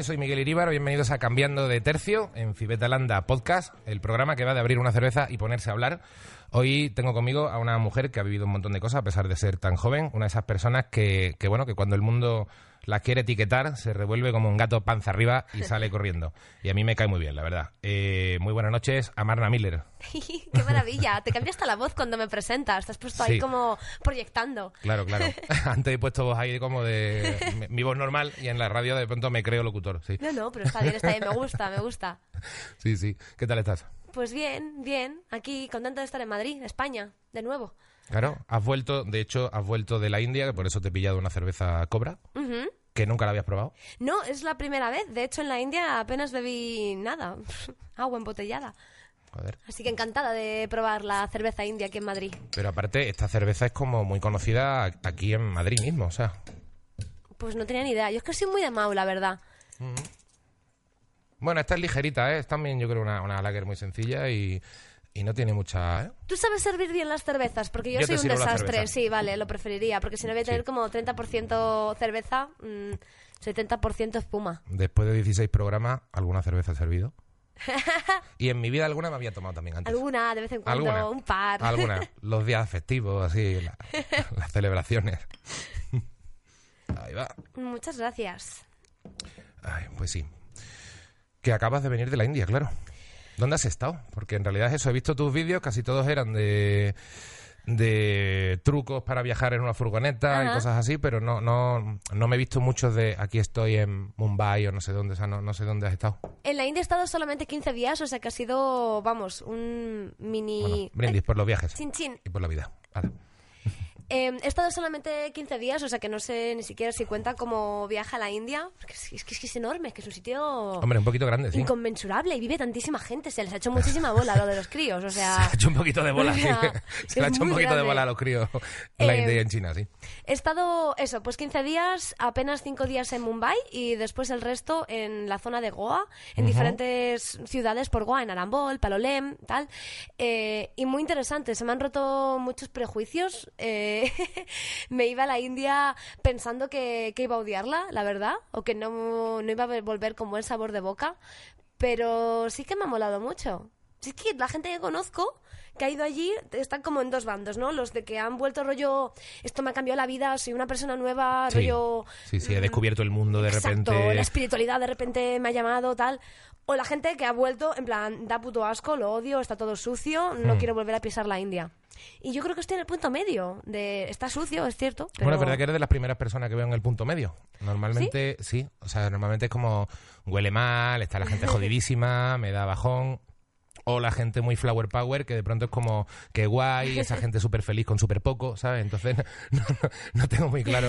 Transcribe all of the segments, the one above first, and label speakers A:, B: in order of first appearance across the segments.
A: soy Miguel Iríbar, bienvenidos a Cambiando de Tercio en Fibetalanda Podcast, el programa que va de abrir una cerveza y ponerse a hablar. Hoy tengo conmigo a una mujer que ha vivido un montón de cosas a pesar de ser tan joven, una de esas personas que, que bueno, que cuando el mundo la quiere etiquetar, se revuelve como un gato panza arriba y sale corriendo. Y a mí me cae muy bien, la verdad. Eh, muy buenas noches a Marna Miller.
B: ¡Qué maravilla! Te cambia hasta la voz cuando me presentas. Te has puesto ahí como proyectando.
A: Claro, claro. Antes he puesto voz ahí como de mi- mi voz normal y en la radio de pronto me creo locutor. Sí,
B: No, no, pero está bien, está bien. Me gusta, me gusta.
A: sí, sí. ¿Qué tal estás?
B: Pues bien, bien. Aquí, contenta de estar en Madrid, España, de nuevo.
A: Claro, has vuelto, de hecho, has vuelto de la India, que por eso te he pillado una cerveza Cobra,
B: Ujú.
A: que nunca la habías probado.
B: No, es la primera vez. De hecho, en la India apenas bebí nada. Agua embotellada.
A: Joder.
B: Así que encantada de probar la cerveza india aquí en Madrid.
A: Pero aparte, esta cerveza es como muy conocida aquí en Madrid mismo, o sea.
B: Pues no tenía ni idea. Yo es que soy muy de Mau, la verdad.
A: Bueno, esta es ligerita, ¿eh? Es también, yo creo, una, una lager muy sencilla y, y no tiene mucha, ¿eh?
B: ¿Tú sabes servir bien las cervezas? Porque yo,
A: Yo
B: soy un desastre. Sí, vale, lo preferiría. Porque si no voy a tener
A: Sí.
B: como 30% cerveza, mm, 70% espuma.
A: Después de 16 programas, alguna cerveza he servido. Y en mi vida alguna me había tomado también antes.
B: Alguna, de vez en cuando,
A: Alguna.
B: un par.
A: Alguna. Los días festivos, así, la- las celebraciones. Ahí va.
B: Muchas gracias.
A: Ay, pues sí. Que acabas de venir de la India, claro. ¿Dónde has estado? Porque en realidad eso, he visto tus vídeos, casi todos eran de, de trucos para viajar en una furgoneta y cosas así, pero no, no, no me he visto muchos de aquí estoy en Mumbai o no sé dónde, o sea, no, no sé dónde has estado.
B: En la India he estado solamente 15 días, o sea que ha sido, vamos, un mini...
A: Bueno, brindis por los viajes
B: Chin, chin.
A: y por la vida. Hala.
B: Eh, he estado solamente 15 días, o sea que no sé ni siquiera si cuenta como viaje a la India. Porque es, es que es que es enorme, es que es un sitio
A: Hombre, un poquito grande, sí.
B: inconmensurable y vive tantísima gente. Se les ha hecho muchísima bola lo de los críos, o
A: Se
B: sea...
A: ha hecho un poquito de bola,
B: o
A: sí.
B: sea,
A: Se le ha hecho un poquito de bola a los críos en la India y en China, sí.
B: He estado, eso, pues 15 días, apenas 5 días en Mumbai y después el resto en la zona de Goa, en diferentes ciudades por Goa, en Arambol, Palolem, tal. Eh, y muy interesante, se me han roto muchos prejuicios. Eh, me iba a la India pensando que, que iba a odiarla, la verdad, o que no, no iba a volver con buen sabor de boca, pero sí que me ha molado mucho. Sí es que la gente que conozco que ha ido allí están como en dos bandos, ¿no? Los de que han vuelto rollo, esto me ha cambiado la vida, soy una persona nueva,
A: Sí.
B: rollo...
A: Sí, sí, he
B: mm,
A: descubierto el mundo de
B: Exacto,
A: repente.
B: la espiritualidad de repente me ha llamado, tal. O la gente que ha vuelto, en plan, da puto asco, lo odio, está todo sucio,
A: Hmm.
B: no quiero volver a pisar la India. Y yo creo que estoy en el punto medio de... Está sucio, es cierto, pero...
A: Bueno, es verdad que eres de las primeras personas que veo en el punto medio. Normalmente, sí. O sea, normalmente es como huele mal, está la gente jodidísima, me da bajón. O la gente muy flower power, que de pronto es como que guay, esa gente súper feliz con súper poco, ¿sabes? Entonces no, tengo muy claro.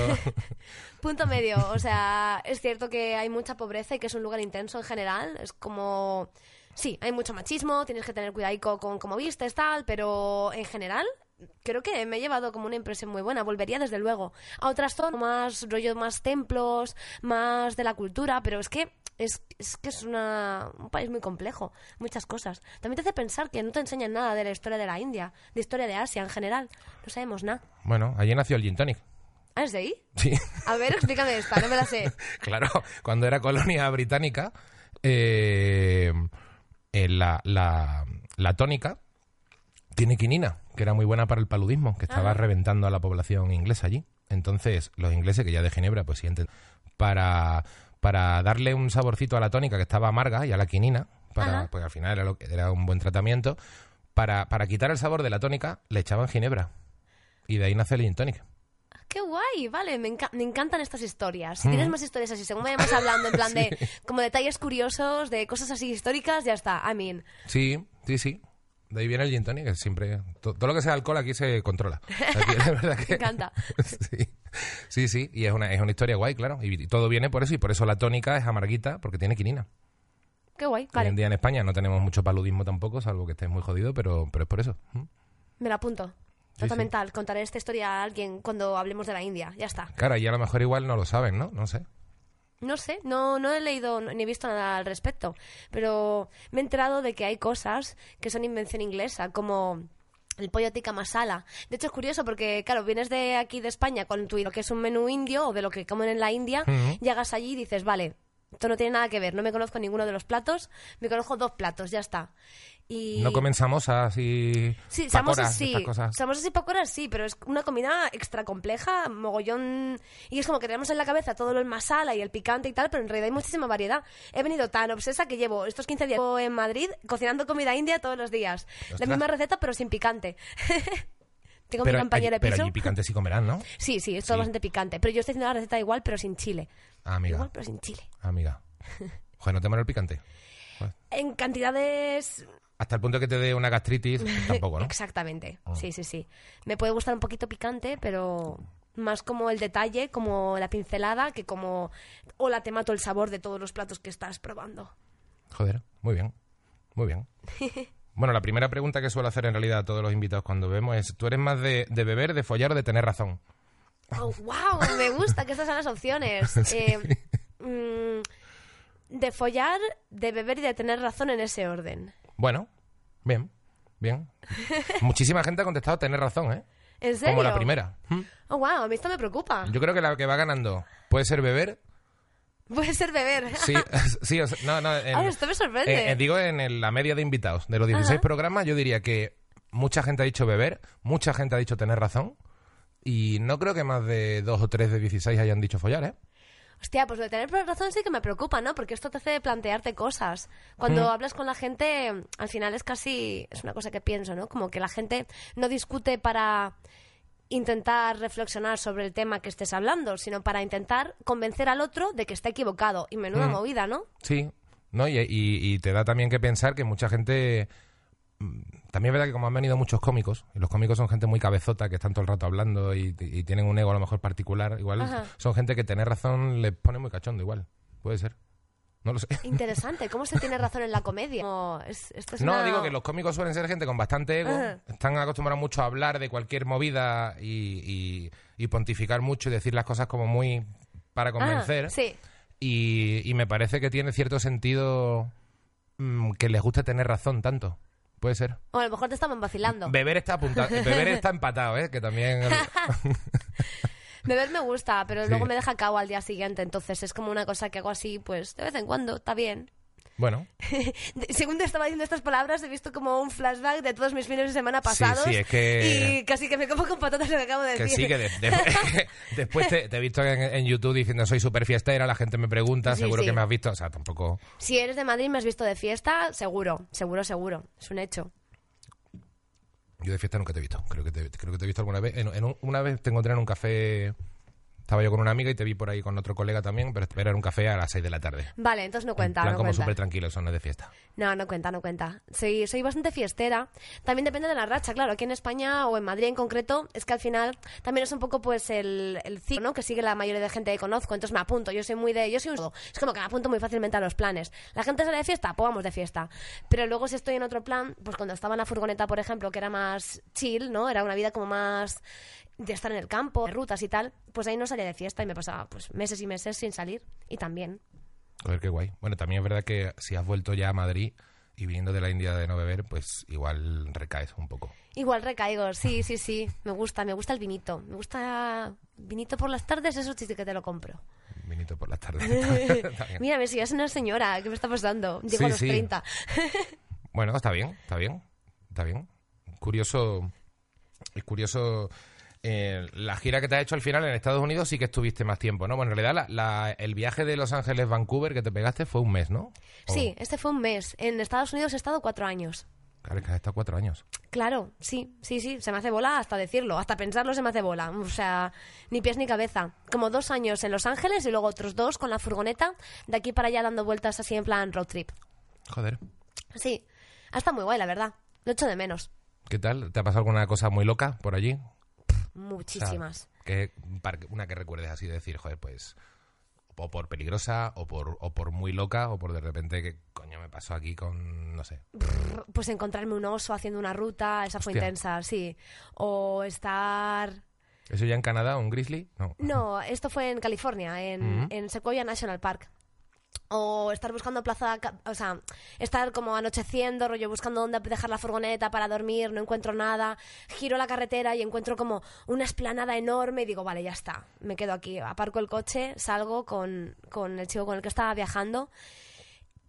B: Punto medio, o sea, es cierto que hay mucha pobreza y que es un lugar intenso en general, es como... Sí, hay mucho machismo, tienes que tener cuidado con cómo vistes, tal, pero en general creo que me he llevado como una impresión muy buena, volvería desde luego a otras zonas, más rollo, más templos, más de la cultura, pero es que es, es que es una, un país muy complejo, muchas cosas. También te hace pensar que no te enseñan nada de la historia de la India, de historia de Asia en general, no sabemos nada.
A: Bueno, allí nació el gin tonic.
B: ¿Ah, es de ahí?
A: Sí.
B: A ver, explícame esta, no me la sé.
A: Claro, cuando era colonia británica, eh, eh, la, la- la tónica tiene quinina, que era muy buena para el paludismo, que estaba
B: Ah.
A: reventando a la población inglesa allí. Entonces, los ingleses, que ya de Ginebra, pues sienten, para, para darle un saborcito a la tónica que estaba amarga y a la quinina, para, pues al final era, lo que, era un buen tratamiento, para, para quitar el sabor de la tónica, le echaban Ginebra. Y de ahí nace el gin tonic.
B: Qué guay, vale, me, enca- me encantan estas historias. Si
A: Mm.
B: tienes más historias así, según vayamos hablando, en plan de como detalles curiosos, de cosas así históricas, ya está, I mean.
A: Sí, sí, sí. De ahí viene el gin tonic, que siempre... to- Todo lo que sea alcohol aquí se controla. Aquí, de verdad que...
B: Me encanta.
A: Sí, sí, sí, y es una, es una historia guay, claro. Y, y todo viene por eso, y por eso la tónica es amarguita, porque tiene quinina.
B: Qué guay,
A: Hoy en día en España no tenemos mucho paludismo tampoco, salvo que estés muy jodido, pero, pero es por eso. ¿Mm?
B: me la apunto.
A: Sí, sí.
B: mental, contaré esta historia a alguien cuando hablemos de la India, ya está.
A: Claro, y a lo mejor igual no lo saben, ¿no? No sé.
B: No sé, no, no he leído ni he visto nada al respecto, pero me he enterado de que hay cosas que son invención inglesa, como el pollo tikka masala. De hecho, es curioso porque, claro, vienes de aquí de España con tu lo que es un menú indio o de lo que comen en la India, llegas allí y dices, vale, Esto no tiene nada que ver. No me conozco ninguno de los platos. Me conozco dos platos, ya está. Y...
A: No comen samosa así.
B: Sí,
A: pacoras,
B: samosas sí.
A: estas cosas.
B: Samosas y pacoras sí, pero es una comida extra compleja, mogollón. Y es como que tenemos en la cabeza todo lo el masala y el picante y tal, pero en realidad hay muchísima variedad. He venido tan obsesa que llevo estos 15 días en Madrid cocinando comida india todos los días. La
A: Ostras.
B: misma receta, pero sin picante. Tengo
A: Pero,
B: mi compañera
A: allí,
B: de
A: pero
B: piso.
A: allí picante sí comerán, ¿no?
B: Sí, sí, es todo
A: Sí.
B: bastante picante. Pero yo estoy haciendo la receta igual, pero sin chile.
A: Ah, amiga.
B: Igual, pero sin chile.
A: Amiga. Joder, no te mola el picante. Joder.
B: En cantidades
A: Hasta el punto que te dé una gastritis, tampoco, ¿no?
B: Exactamente.
A: Ah.
B: Sí, sí, sí. Me puede gustar un poquito picante, pero más como el detalle, como la pincelada, que como hola te mato el sabor de todos los platos que estás probando.
A: Joder, muy bien. Muy bien. Bueno, la primera pregunta que suelo hacer en realidad a todos los invitados cuando vemos es, ¿tú eres más de, de beber, de follar o de tener razón?
B: Oh, wow, me gusta que estas son las opciones. Eh, mm, de follar, de beber y de tener razón en ese orden.
A: Bueno, bien, bien. Muchísima gente ha contestado tener razón, ¿eh?
B: ¿En serio?
A: Como la primera. ¿Mm?
B: Oh, wow, a mí esto me preocupa.
A: Yo creo que la que va ganando puede ser beber.
B: Puede ser beber.
A: Sí, sí, o sea, no, no. en-
B: esto me sorprende.
A: eh, eh, digo en el- la media de invitados. De los 16
B: Ajá.
A: programas, yo diría que mucha gente ha dicho beber, mucha gente ha dicho tener razón. Y no creo que más de dos o tres de 16 hayan dicho follar, ¿eh?
B: Hostia, pues lo de tener razón sí que me preocupa, ¿no? Porque esto te hace plantearte cosas. Cuando hablas con la gente, al final es casi, es una cosa que pienso, ¿no? Como que la gente no discute para intentar reflexionar sobre el tema que estés hablando, sino para intentar convencer al otro de que está equivocado. Y menuda movida, ¿no?
A: Sí, ¿no? Y, y- y te da también que pensar que mucha gente... mm, También es verdad que como han venido muchos cómicos, y los cómicos son gente muy cabezota, que están todo el rato hablando y, y tienen un ego a lo mejor particular, igual
B: Ajá.
A: son gente que tener razón les pone muy cachondo igual. Puede ser. No lo sé.
B: Interesante, ¿cómo se tiene razón en la comedia? Como, es- esto es
A: No,
B: una-
A: digo que los cómicos suelen ser gente con bastante ego,
B: Ajá.
A: están acostumbrados mucho a hablar de cualquier movida y, y- y pontificar mucho y decir las cosas como muy para convencer.
B: sí.
A: y, me parece que tiene cierto sentido mm, que les guste tener razón tanto. Puede ser.
B: O a lo mejor te estaban vacilando.
A: Beber está apuntado, beber está empatado, ¿eh? Que también...
B: Beber me gusta, pero
A: Sí.
B: luego me deja cao al día siguiente, entonces es como una cosa que hago así, pues de vez en cuando, está bien.
A: Bueno,
B: Según te estaba diciendo estas palabras, he visto como un flashback de todos mis fines de semana pasados.
A: sí, es que-
B: Y casi que me como con patatas lo que acabo de
A: que
B: decir.
A: sí, que de- de- después te, te he visto en, en YouTube diciendo soy súper fiestera, la gente me pregunta,
B: Sí,
A: seguro
B: sí.
A: que me has visto, o sea, tampoco...
B: Si eres de Madrid y me has visto de fiesta, seguro, seguro, seguro. Es un hecho.
A: Yo de fiesta nunca te he visto, creo que te, creo que te he visto alguna vez. En, en un- una vez te encontré en un café, estaba yo con una amiga y te vi por ahí con otro colega también, pero era en un café a las 6 de la tarde.
B: Vale, entonces no
A: En
B: cuenta,
A: plan
B: no
A: como súper tranquilo, eso no es de fiesta.
B: No, no cuenta, no cuenta. Soy, soy bastante fiestera. También depende de la racha, claro. Aquí en España o en Madrid en concreto, es que al final también es un poco pues el, el ciclo ¿no? que sigue la mayoría de gente que conozco. Entonces me apunto. Yo soy muy de... Yo soy un... Es como que me apunto muy fácilmente a los planes. La gente sale de fiesta, pues vamos de fiesta. Pero luego si estoy en otro plan, pues cuando estaba en la furgoneta, por ejemplo, que era más chill, ¿no? Era una vida como más de estar en el campo, de rutas y tal, pues ahí no salía de fiesta y me pasaba pues meses y meses sin salir. Y también.
A: Joder, qué guay. Bueno, también es verdad que si has vuelto ya a Madrid y viniendo de la India de no beber, pues igual recaes un poco.
B: Igual recaigo, sí, sí, sí. Me gusta, me gusta el vinito. Me gusta vinito por las tardes, eso sí que te lo compro.
A: Vinito por las tardes. Está bien.
B: Mira, me si soy una señora, ¿qué me está pasando? Llego
A: Sí,
B: a los
A: sí.
B: 30.
A: Bueno, está bien, está bien, está bien. Curioso, es curioso. Eh, la gira que te has hecho al final en Estados Unidos sí que estuviste más tiempo, ¿no? Bueno, en realidad la- la- el viaje de Los Ángeles Vancouver que te pegaste fue un mes, ¿no? O-
B: Sí, este fue un mes. En Estados Unidos he estado cuatro años.
A: Claro, es que has estado cuatro años.
B: Claro, sí, sí, sí. Se me hace bola hasta decirlo. Hasta pensarlo se me hace bola. O sea, ni pies ni cabeza. Como dos años en Los Ángeles y luego otros dos con la furgoneta. De aquí para allá dando vueltas así en plan road trip.
A: Joder.
B: Sí, ha estado muy guay, la verdad. Lo echo de menos.
A: ¿Qué tal? ¿Te ha pasado alguna cosa muy loca por allí?
B: Muchísimas.
A: Que, una que recuerdes así de decir, joder, pues o por peligrosa o por, o por muy loca o por de repente que coño me pasó aquí con, no sé.
B: Pues encontrarme un oso haciendo una ruta, esa fue intensa, sí. O estar...
A: ¿Eso ya en Canadá, un grizzly? No.
B: No, esto fue en California, en,
A: Ujú.
B: en Sequoia National Park. O estar buscando plaza, o sea, estar como anocheciendo, rollo buscando dónde dejar la furgoneta para dormir, no encuentro nada, giro la carretera y encuentro como una esplanada enorme y digo, vale, ya está, me quedo aquí, aparco el coche, salgo con, con el chico con el que estaba viajando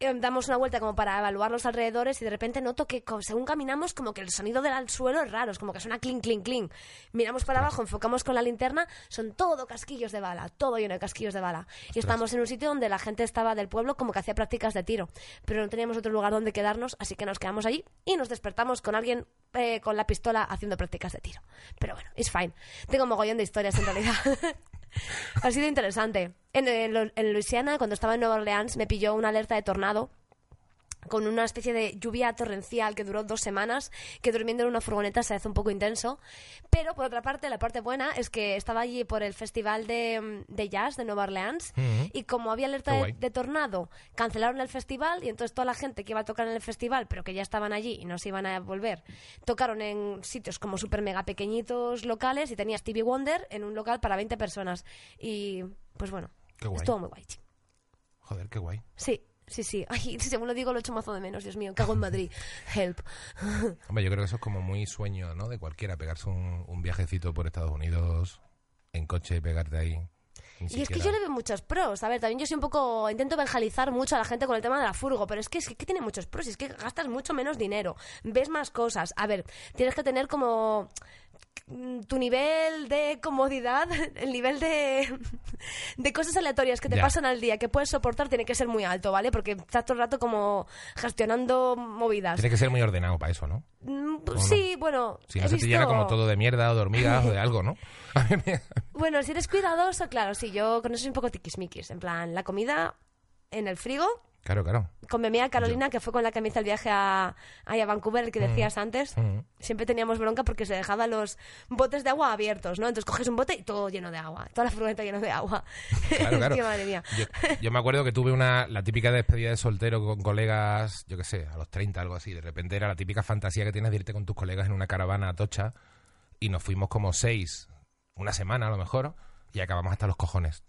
B: damos una vuelta como para evaluar los alrededores y de repente noto que según caminamos como que el sonido del suelo es raro, es como que suena clink, clink, clink. Miramos para abajo, enfocamos con la linterna, son todo casquillos de bala, todo lleno de casquillos de bala. Y estamos en un sitio donde la gente estaba del pueblo como que hacía prácticas de tiro, pero no teníamos otro lugar donde quedarnos, así que nos quedamos allí y nos despertamos con alguien eh, con la pistola haciendo prácticas de tiro. Pero bueno, it's fine. Tengo mogollón de historias en realidad. ha sido interesante. En, en, en Luisiana, cuando estaba en Nueva Orleans, me pilló una alerta de tornado con una especie de lluvia torrencial que duró dos semanas, que durmiendo en una furgoneta se hace un poco intenso. Pero, por otra parte, la parte buena es que estaba allí por el Festival de, de Jazz de Nueva Orleans y como había alerta de, tornado, cancelaron el festival y entonces toda la gente que iba a tocar en el festival, pero que ya estaban allí y no se iban a volver, tocaron en sitios como super mega pequeñitos locales y tenía Stevie Wonder en un local para 20 personas. Y, pues bueno,
A: Qué guay.
B: estuvo muy guay.
A: Joder, qué guay.
B: Sí, sí, sí. Ay, según lo digo, lo echo mazo de menos, Dios mío. Cago en Madrid. Help.
A: Hombre, yo creo que eso es como muy sueño, ¿no? De cualquiera, pegarse un, un viajecito por Estados Unidos en coche y pegarte ahí.
B: Y es que yo le veo muchos pros. A ver, también yo soy un poco. Intento evangelizar mucho a la gente con el tema de la furgo, pero es que, es que tiene muchos pros. Es que gastas mucho menos dinero. Ves más cosas. A ver, tienes que tener como. Mm, Tu nivel de comodidad, el nivel de, de cosas aleatorias que te
A: Ya.
B: pasan al día que puedes soportar tiene que ser muy alto, ¿vale? Porque estás todo el rato como gestionando movidas.
A: Tiene que ser muy ordenado para eso, ¿no?
B: Mm,
A: no?
B: Sí, bueno.
A: Si no se te
B: visto-
A: llena como todo de mierda o de hormigas o de algo, ¿no?
B: Bueno, si eres cuidadoso, claro, sí, yo con eso soy un poco tiquismiquis. En plan, la comida en el frigo,
A: Claro, claro.
B: con mi amiga Carolina, que fue con la que me hice el viaje a, ahí a Vancouver, el que decías antes,
A: Mm.
B: siempre teníamos bronca porque se dejaban los botes de agua abiertos, ¿no? Entonces coges un bote y todo lleno de agua, toda la furgoneta llena de agua.
A: Claro, claro.
B: Qué madre mía.
A: Yo, yo me acuerdo que tuve una la típica despedida de soltero con colegas, yo qué sé, a los 30, algo así. De repente era la típica fantasía que tienes de irte con tus colegas en una caravana a tocha y nos fuimos como seis, una semana a lo mejor, y acabamos hasta los cojones.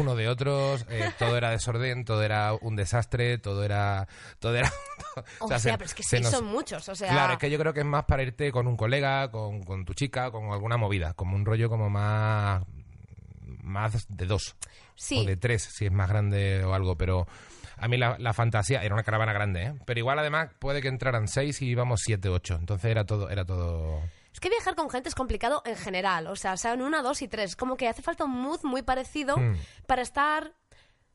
A: Uno de otros, eh, todo era desorden, todo era un desastre, todo era... Todo era
B: O sea,
A: se-
B: pero es que sí,
A: nos-
B: son muchos, o sea...
A: Claro, es que yo creo que es más para irte con un colega, con, con tu chica, con alguna movida, como un rollo como más más de dos
B: Sí.
A: o de tres, si es más grande o algo, pero a mí la, la fantasía era una caravana grande, ¿eh? pero igual además puede que entraran seis y íbamos siete, ocho, entonces era todo, era todo.
B: Es que viajar con gente es complicado en general, o sea, sean una, dos y tres. Como que hace falta un mood muy parecido
A: Hmm.
B: para estar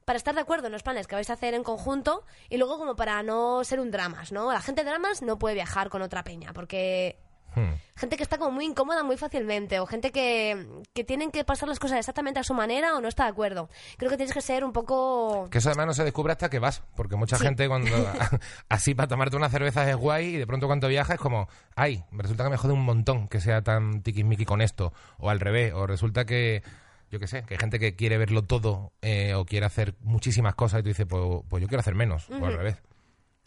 B: para estar de acuerdo en los planes que vais a hacer en conjunto y luego como para no ser un dramas, ¿no? La gente de dramas no puede viajar con otra peña porque
A: Hmm.
B: gente que está como muy incómoda muy fácilmente o gente que, que tienen que pasar las cosas exactamente a su manera o no está de acuerdo. Creo que tienes que ser un poco...
A: Que eso además no se descubre hasta que vas, porque mucha
B: Sí.
A: gente cuando así para tomarte una cerveza es guay y de pronto cuando viajas es como, ay, me resulta que me jode un montón que sea tan tiquismiqui con esto, o al revés, o resulta que, yo qué sé, que hay gente que quiere verlo todo eh, o quiere hacer muchísimas cosas y tú dices, pues, pues yo quiero hacer menos, o al revés.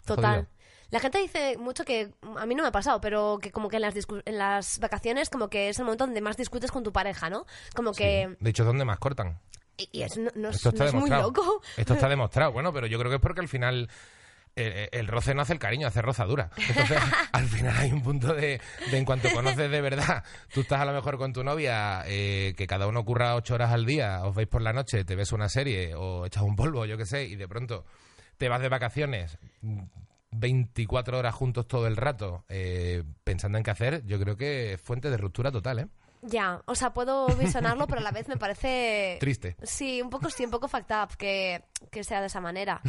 B: Total.
A: Jodido.
B: La gente dice mucho que, a mí no me ha pasado, pero que como que en las, discu- en las vacaciones como que es el momento donde más discutes con tu pareja, ¿no? Como que...
A: De hecho, ¿dónde más cortan?
B: Y, y es, no, no es,
A: Esto está
B: no es muy loco.
A: Esto está demostrado. Bueno, pero yo creo que es porque al final eh, el, roce no hace el cariño, hace rozadura. Entonces, al final hay un punto de, de en cuanto conoces de verdad, tú estás a lo mejor con tu novia, eh, que cada uno curra ocho horas al día, os veis por la noche, te ves una serie o echas un polvo, yo qué sé, y de pronto te vas de vacaciones. Mm, 24 horas juntos todo el rato eh, pensando en qué hacer, yo creo que es fuente de ruptura total, ¿eh?
B: Ya, o sea, puedo visionarlo, pero a la vez me parece...
A: Triste.
B: Sí, un poco sí, un poco fucked up que, que sea de esa manera.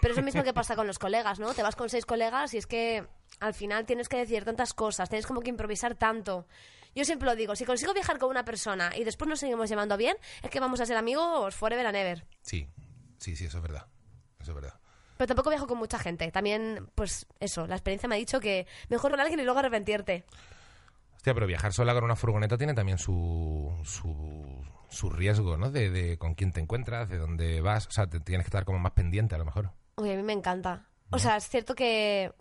B: Pero es lo mismo que pasa con los colegas, ¿no? Te vas con seis colegas y es que al final tienes que decir tantas cosas, tienes como que improvisar tanto. Yo siempre lo digo, si consigo viajar con una persona y después nos seguimos llevando bien, es que vamos a ser amigos forever and ever.
A: Sí, sí, sí, eso es verdad. Eso es verdad.
B: Pero tampoco viajo con mucha gente. También, pues eso, la experiencia me ha dicho que mejor con alguien y luego arrepentirte.
A: Hostia, pero viajar sola con una furgoneta tiene también su, su, su riesgo, ¿no? De, de con quién te encuentras, de dónde vas. O sea, te tienes que estar como más pendiente a lo mejor.
B: Uy, a mí me encanta. O sea, es cierto que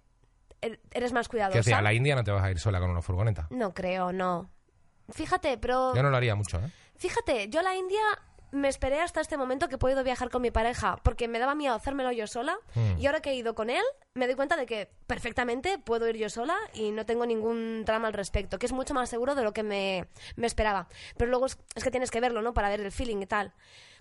B: er- eres más
A: Que
B: cuidadosa.
A: o sea, a la India no te vas a ir sola con una furgoneta.
B: No creo, no. Fíjate, pero...
A: Yo no lo haría mucho, ¿eh?
B: Fíjate, yo a la India me esperé hasta este momento que he podido viajar con mi pareja porque me daba miedo hacérmelo yo sola
A: Hmm.
B: y ahora que he ido con él me doy cuenta de que perfectamente puedo ir yo sola y no tengo ningún drama al respecto, que es mucho más seguro de lo que me, me esperaba. Pero luego es, es que tienes que verlo, ¿no? Para ver el feeling y tal.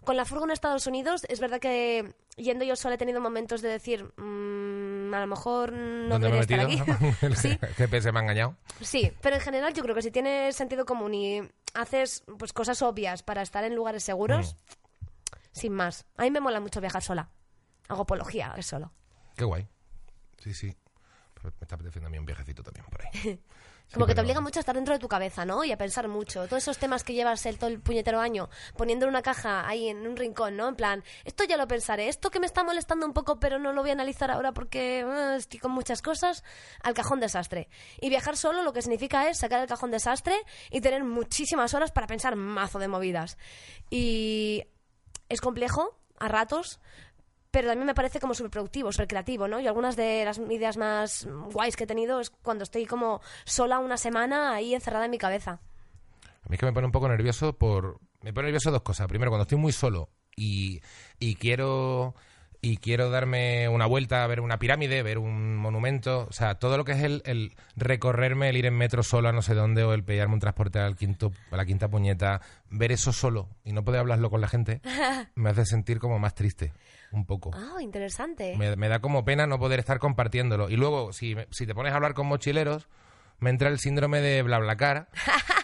B: Con la furgo en Estados Unidos es verdad que yendo yo sola he tenido momentos de decir, "Mm, a lo mejor no
A: ¿Dónde me he
B: debería estar aquí.
A: El
B: sí,
A: GPS me ha engañado.
B: Sí, pero en general yo creo que si tienes sentido común y haces pues cosas obvias para estar en lugares seguros, sin más. A mí me mola mucho viajar sola. Hago apología es solo.
A: Qué guay. Sí, sí. Me está apeteciendo a mí un viajecito también por ahí.
B: Como que te obliga mucho a estar dentro de tu cabeza, ¿no? Y a pensar mucho. Todos esos temas que llevas el, todo el puñetero año poniendo en una caja ahí en un rincón, ¿no? En plan, esto ya lo pensaré, esto que me está molestando un poco pero no lo voy a analizar ahora porque eh, estoy con muchas cosas, al cajón desastre. Y viajar solo lo que significa es sacar el cajón desastre y tener muchísimas horas para pensar mazo de movidas. Y es complejo a ratos, pero también me parece como súper productivo, súper creativo, ¿no? Y algunas de las ideas más guays que he tenido es cuando estoy como sola una semana ahí encerrada en mi cabeza.
A: A mí es que me pone un poco nervioso por... Me pone nervioso dos cosas. Primero, cuando estoy muy solo y, y quiero y quiero darme una vuelta, ver una pirámide, ver un monumento, o sea, todo lo que es el, el recorrerme, el ir en metro solo a no sé dónde o el pillarme un transporte al quinto, a la quinta puñeta, ver eso solo y no poder hablarlo con la gente, me hace sentir como más triste, un poco.
B: Ah, interesante.
A: Me, me da como pena no poder estar compartiéndolo. Y luego, si, si te pones a hablar con mochileros, me entra el síndrome de BlaBlaCar.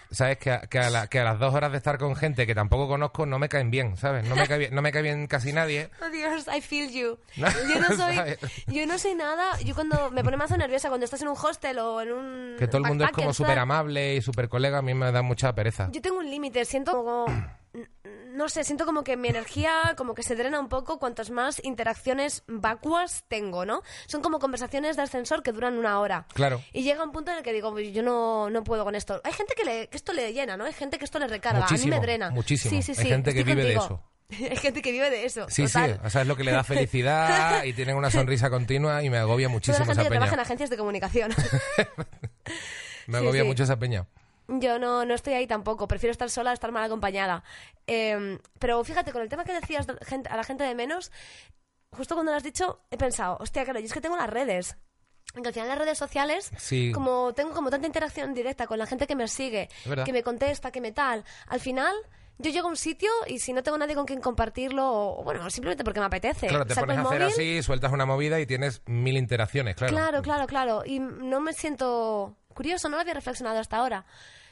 A: ¿Sabes? Que a, que, a la- que a las dos horas de estar con gente que tampoco conozco no me caen bien, ¿sabes? No me cae bien, no me cae bien casi nadie.
B: Oh Dios, I feel you.
A: No,
B: Yo no soy,
A: ¿sabes?
B: yo no soy nada. Yo cuando me pone mazo nerviosa cuando estás en un hostel o en un
A: Que todo el mundo es como súper amable y súper colega, a mí me da mucha pereza.
B: Yo tengo un límite, siento como... No sé, siento como que mi energía como que se drena un poco cuantas más interacciones vacuas tengo, ¿no? Son como conversaciones de ascensor que duran una hora.
A: Claro.
B: Y llega un punto en el que digo, "Pues yo no, no puedo con esto. Hay gente que, le, que esto le llena, ¿no? Hay gente que esto le recarga. a mí me drena.
A: muchísimo.
B: Sí, sí,
A: Hay
B: sí.
A: gente que vive de
B: contigo. Hay gente que vive de eso.
A: Sí,
B: total.
A: sí, o sea, es lo que le da felicidad y tienen una sonrisa continua y me agobia
B: Toda
A: muchísimo
B: la gente
A: esa
B: que trabaja en agencias de comunicación.
A: Me
B: Sí,
A: agobia
B: sí.
A: mucho esa peña.
B: Yo no, no estoy ahí tampoco, prefiero estar sola, estar mal acompañada. Eh, pero fíjate, con el tema que decías a la gente de menos, justo cuando lo has dicho, he pensado, hostia, claro, yo es que tengo las redes. Que al final las redes sociales,
A: Sí.
B: como tengo como tanta interacción directa con la gente que me sigue, que me contesta, que me tal, al final yo llego a un sitio y si no tengo nadie con quien compartirlo, o bueno, simplemente porque me apetece,
A: Claro, te
B: saco
A: pones a hacer
B: móvil,
A: así, sueltas una movida y tienes mil interacciones, claro.
B: Claro, claro, claro. Y no me siento curioso, no lo había reflexionado hasta ahora.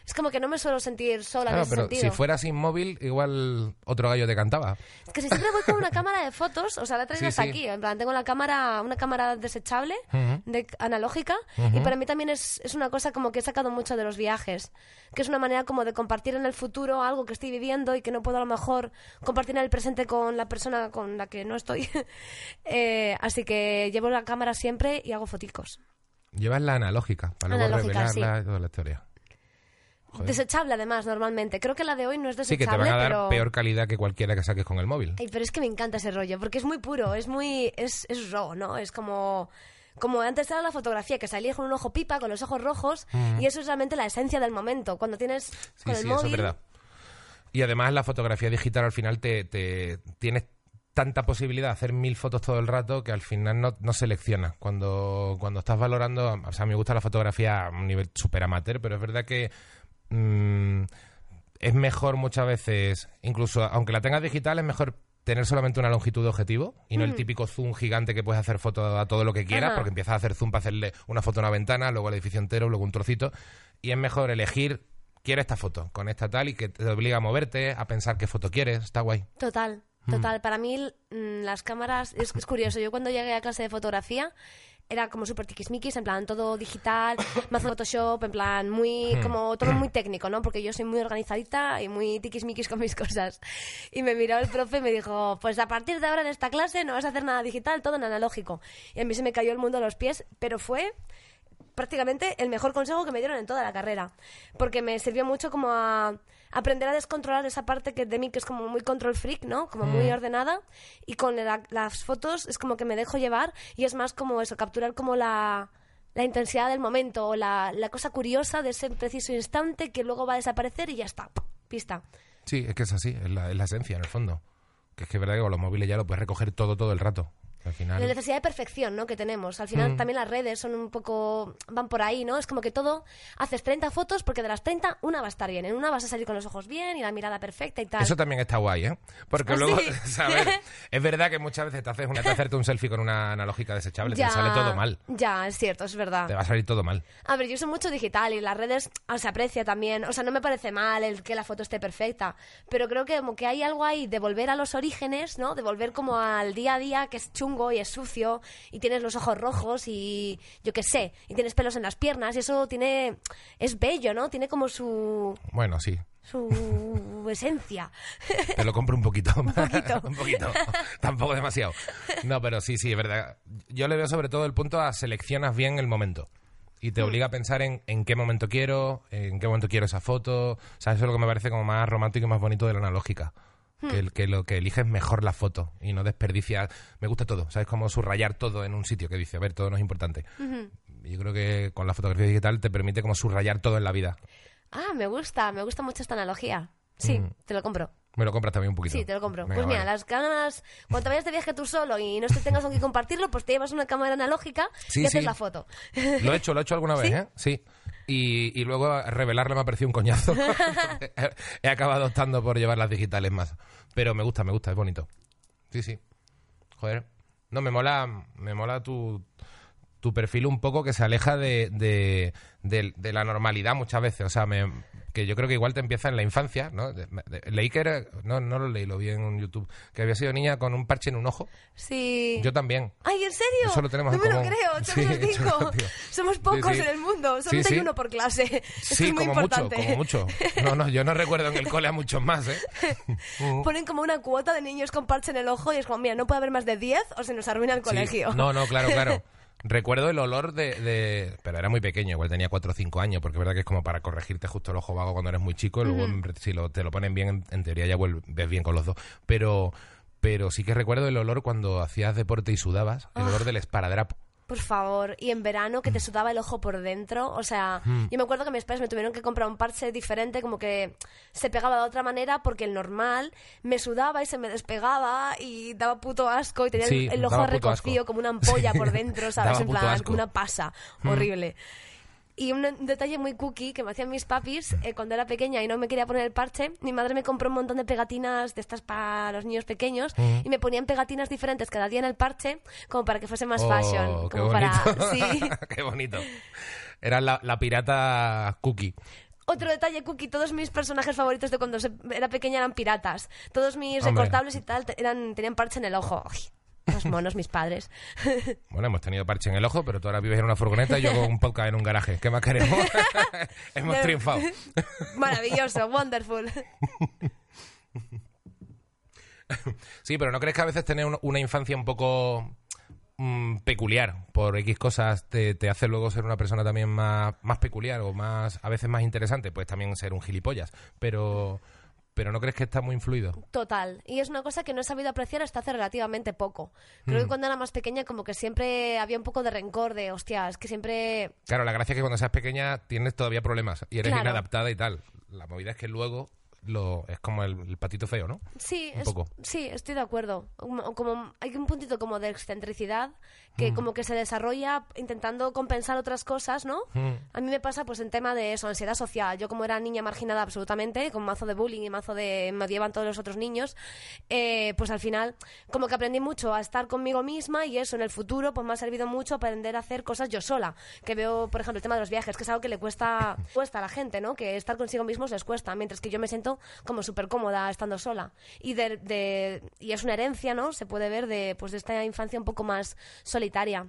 B: Es como que no me suelo sentir sola en
A: Claro,
B: ese
A: pero
B: sentido.
A: si fuera sin móvil, igual otro gallo te cantaba.
B: Es que si siempre voy con una cámara de fotos, o sea, la he traído
A: Sí,
B: hasta
A: sí.
B: aquí. En plan, tengo la cámara, una cámara desechable, de, analógica, y para mí también es, es una cosa como que he sacado mucho de los viajes. Que es una manera como de compartir en el futuro algo que estoy viviendo y que no puedo a lo mejor compartir en el presente con la persona con la que no estoy. Eh, así que llevo la cámara siempre y hago foticos.
A: Llevas la analógica, para luego
B: Analógica,
A: revelarla y toda la historia. Joder.
B: Desechable, además, normalmente. Creo que la de hoy no es
A: Sí, que
B: desechable,
A: te van a dar
B: pero...
A: peor calidad que cualquiera que saques con el móvil.
B: Ay, pero es que me encanta ese rollo, porque es muy puro, es muy... es, es raw, ¿no? Es como... Como antes era la fotografía, que salía con un ojo pipa, con los ojos rojos, y eso es realmente la esencia del momento. Cuando tienes
A: Sí,
B: con el
A: sí, eso
B: móvil...
A: es verdad. Y además la fotografía digital al final te, te tienes tanta posibilidad de hacer mil fotos todo el rato que al final no, no seleccionas. Cuando, cuando estás valorando, o sea, me gusta la fotografía a un nivel súper amateur, pero es verdad que mm, es mejor muchas veces, incluso aunque la tengas digital, es mejor tener solamente una longitud de objetivo y no el típico zoom gigante que puedes hacer foto a todo lo que quieras,
B: Ajá.
A: porque empiezas a hacer zoom para hacerle una foto a una ventana, luego el edificio entero, luego un trocito. Y es mejor elegir, quiero esta foto, con esta tal, y que te obliga a moverte, a pensar qué foto quieres. Está guay.
B: Total,
A: Mm.
B: Total. Para mí mm, las cámaras... Es, es curioso, yo cuando llegué a clase de fotografía era como súper tiquismiquis, en plan todo digital, mazo Photoshop, en plan
A: Hmm.
B: muy... como todo muy técnico, ¿no? Porque yo soy muy organizadita y muy tiquismiquis con mis cosas. Y me miró el profe y me dijo, pues a partir de ahora en esta clase no vas a hacer nada digital, todo en analógico. Y a mí se me cayó el mundo a los pies, pero fue prácticamente el mejor consejo que me dieron en toda la carrera. Porque me sirvió mucho como a aprender a descontrolar esa parte que de mí que es como muy control freak, ¿no? Como muy ordenada. Y con la- las fotos es como que me dejo llevar y es más como eso, capturar como la, la intensidad del momento o la, la cosa curiosa de ese preciso instante que luego va a desaparecer y ya está. Pista.
A: Sí, es que es así, es la, es la esencia en el fondo. Que es que es verdad que con los móviles ya lo puedes recoger todo, todo el rato. Al final...
B: La necesidad de perfección, ¿no? Que tenemos. Al final
A: Mm.
B: también las redes son un poco... van por ahí, ¿no? Es como que todo... Haces 30 fotos porque de las 30 una va a estar bien. En una vas a salir con los ojos bien y la mirada perfecta y tal.
A: Eso también está guay, ¿eh? Porque
B: ¿Ah,
A: luego,
B: sí?
A: ¿sabes? Es verdad que muchas veces te haces una, te hacerte un selfie con una analógica desechable,
B: ya,
A: te sale todo mal.
B: Ya, es cierto, es verdad.
A: Te va a salir todo mal.
B: A ver, yo uso mucho digital y las redes ah, se aprecia también. O sea, no me parece mal el que la foto esté perfecta, pero creo que como que hay algo ahí de volver a los orígenes, ¿no? De volver como al día a día que es chungo y es sucio y tienes los ojos rojos y yo qué sé, y tienes pelos en las piernas y eso tiene es bello, ¿no? Tiene como su
A: Bueno, sí.
B: su esencia.
A: Te lo compro un poquito. un
B: poquito.
A: un poquito. Tampoco demasiado. No, pero sí, sí, es verdad. Yo le veo sobre todo el punto a seleccionas bien el momento. Y
B: Mm.
A: te obliga a pensar en, en qué momento quiero, en qué momento quiero esa foto. O sea, eso es lo que me parece como más romántico y más bonito de la analógica.
B: Hmm.
A: Que, el- que lo que eliges mejor la foto y no desperdicias. Me gusta todo, ¿sabes? Como subrayar todo en un sitio que dice, a ver, todo no es importante. Yo creo que con la fotografía digital te permite como subrayar todo en la vida.
B: Ah, me gusta, me gusta mucho esta analogía. Sí,
A: Mm.
B: te lo compro.
A: Me lo compras también un poquito.
B: Sí, te lo compro.
A: Venga,
B: pues mira,
A: vale.
B: las ganas, cuando vayas de viaje tú solo y no te tengas con quien compartirlo, pues te llevas una cámara analógica
A: Sí,
B: y haces
A: sí.
B: la foto.
A: Lo he hecho, lo he hecho alguna vez, ¿eh? Sí. Y, y luego revelarle me ha parecido un coñazo. he, he acabado optando por llevar las digitales más. Pero me gusta, me gusta, es bonito. Sí, sí. Joder. No, me mola, me mola tu, tu perfil un poco que se aleja de, de, de- de la normalidad muchas veces. O sea, me, que yo creo que igual te empieza en la infancia, ¿no? Leí que era, no, no lo leí, lo vi en YouTube, que había sido niña con un parche en un ojo.
B: Sí.
A: Yo también.
B: Ay, ¿en serio?
A: Eso lo tenemos
B: no
A: en
B: me lo creo,
A: Sí,
B: somos
A: eso
B: cinco. Somos pocos
A: Sí, sí.
B: en el mundo,
A: Sí,
B: solamente
A: sí.
B: hay uno por clase. Esto
A: Sí,
B: es muy
A: como
B: importante.
A: mucho, como mucho. No, no, yo no recuerdo en el cole a muchos más, ¿eh?
B: Ponen como una cuota de niños con parche en el ojo y es como, mira, no puede haber más de 10 o se nos arruina el
A: Sí.
B: colegio.
A: No, no, claro, claro. Recuerdo el olor de, de- Pero era muy pequeño, igual tenía 4 o 5 años, porque es verdad que es como para corregirte justo el ojo vago cuando eres muy chico, y luego si lo, te lo ponen bien, en, en teoría ya vuelves, ves bien con los dos. Pero, pero sí que recuerdo el olor cuando hacías deporte y sudabas, el olor del esparadrapo.
B: Por favor, y en verano
A: Mm.
B: que te sudaba el ojo por dentro, o sea, yo me acuerdo que mis padres me tuvieron que comprar un parche diferente, como que se pegaba de otra manera porque el normal me sudaba y se me despegaba y daba puto asco y tenía el-
A: Sí,
B: el, ojo recocido como una ampolla
A: Sí,
B: por dentro, ¿sabes? En plan,
A: asco. Mm.
B: como una pasa horrible. Y un, un detalle muy cookie que me hacían mis papis eh, cuando era pequeña y no me quería poner el parche, mi madre me compró un montón de pegatinas de estas para los niños pequeños
A: Mm.
B: y me ponían pegatinas diferentes cada día en el parche como para que fuese más
A: Oh,
B: fashion.
A: qué
B: Como
A: bonito.
B: para... Sí.
A: qué bonito. Era la, la pirata cookie.
B: Otro detalle, Cookie, todos mis personajes favoritos de cuando era pequeña eran piratas. Todos mis
A: Hombre.
B: recortables y tal eran, tenían parche en el ojo. Ay, los monos, mis padres.
A: Bueno, hemos tenido parche en el ojo, pero tú ahora vives en una furgoneta y yo con un podcast en un garaje. ¿Qué más queremos? hemos triunfado.
B: Maravilloso, wonderful.
A: Sí, pero ¿no crees que a veces tener un- una infancia un poco mm, peculiar por X cosas te, te hace luego ser una persona también más, más peculiar o más a veces más interesante? Pues también ser un gilipollas. Pero, pero ¿no crees que está muy influido?
B: Total. Y es una cosa que no he sabido apreciar hasta hace relativamente poco. Creo
A: Mm.
B: que cuando era más pequeña como que siempre había un poco de rencor de, hostia, es que siempre...
A: Claro, la gracia es que cuando seas pequeña tienes todavía problemas y eres
B: Claro.
A: inadaptada y tal. La movida es que luego lo, es como el, el patito feo, ¿no?
B: Sí,
A: Un
B: es-
A: poco.
B: sí, estoy de acuerdo. Como, como- hay un puntito como de excentricidad que
A: Mm.
B: como que se desarrolla intentando compensar otras cosas, ¿no?
A: Mm.
B: A mí me pasa pues en tema de eso, ansiedad social. Yo como era niña marginada absolutamente, con mazo de bullying y mazo de me odiaban todos los otros niños, eh, pues al final como que aprendí mucho a estar conmigo misma y eso en el futuro pues me ha servido mucho aprender a hacer cosas yo sola. Que veo, por ejemplo, el tema de los viajes, que es algo que le cuesta, cuesta a la gente, ¿no? Que estar consigo mismos les cuesta, mientras que yo me siento como súper cómoda estando sola. Y, de, de- y es una herencia, ¿no? Se puede ver de, pues, de esta infancia un poco más solitaria.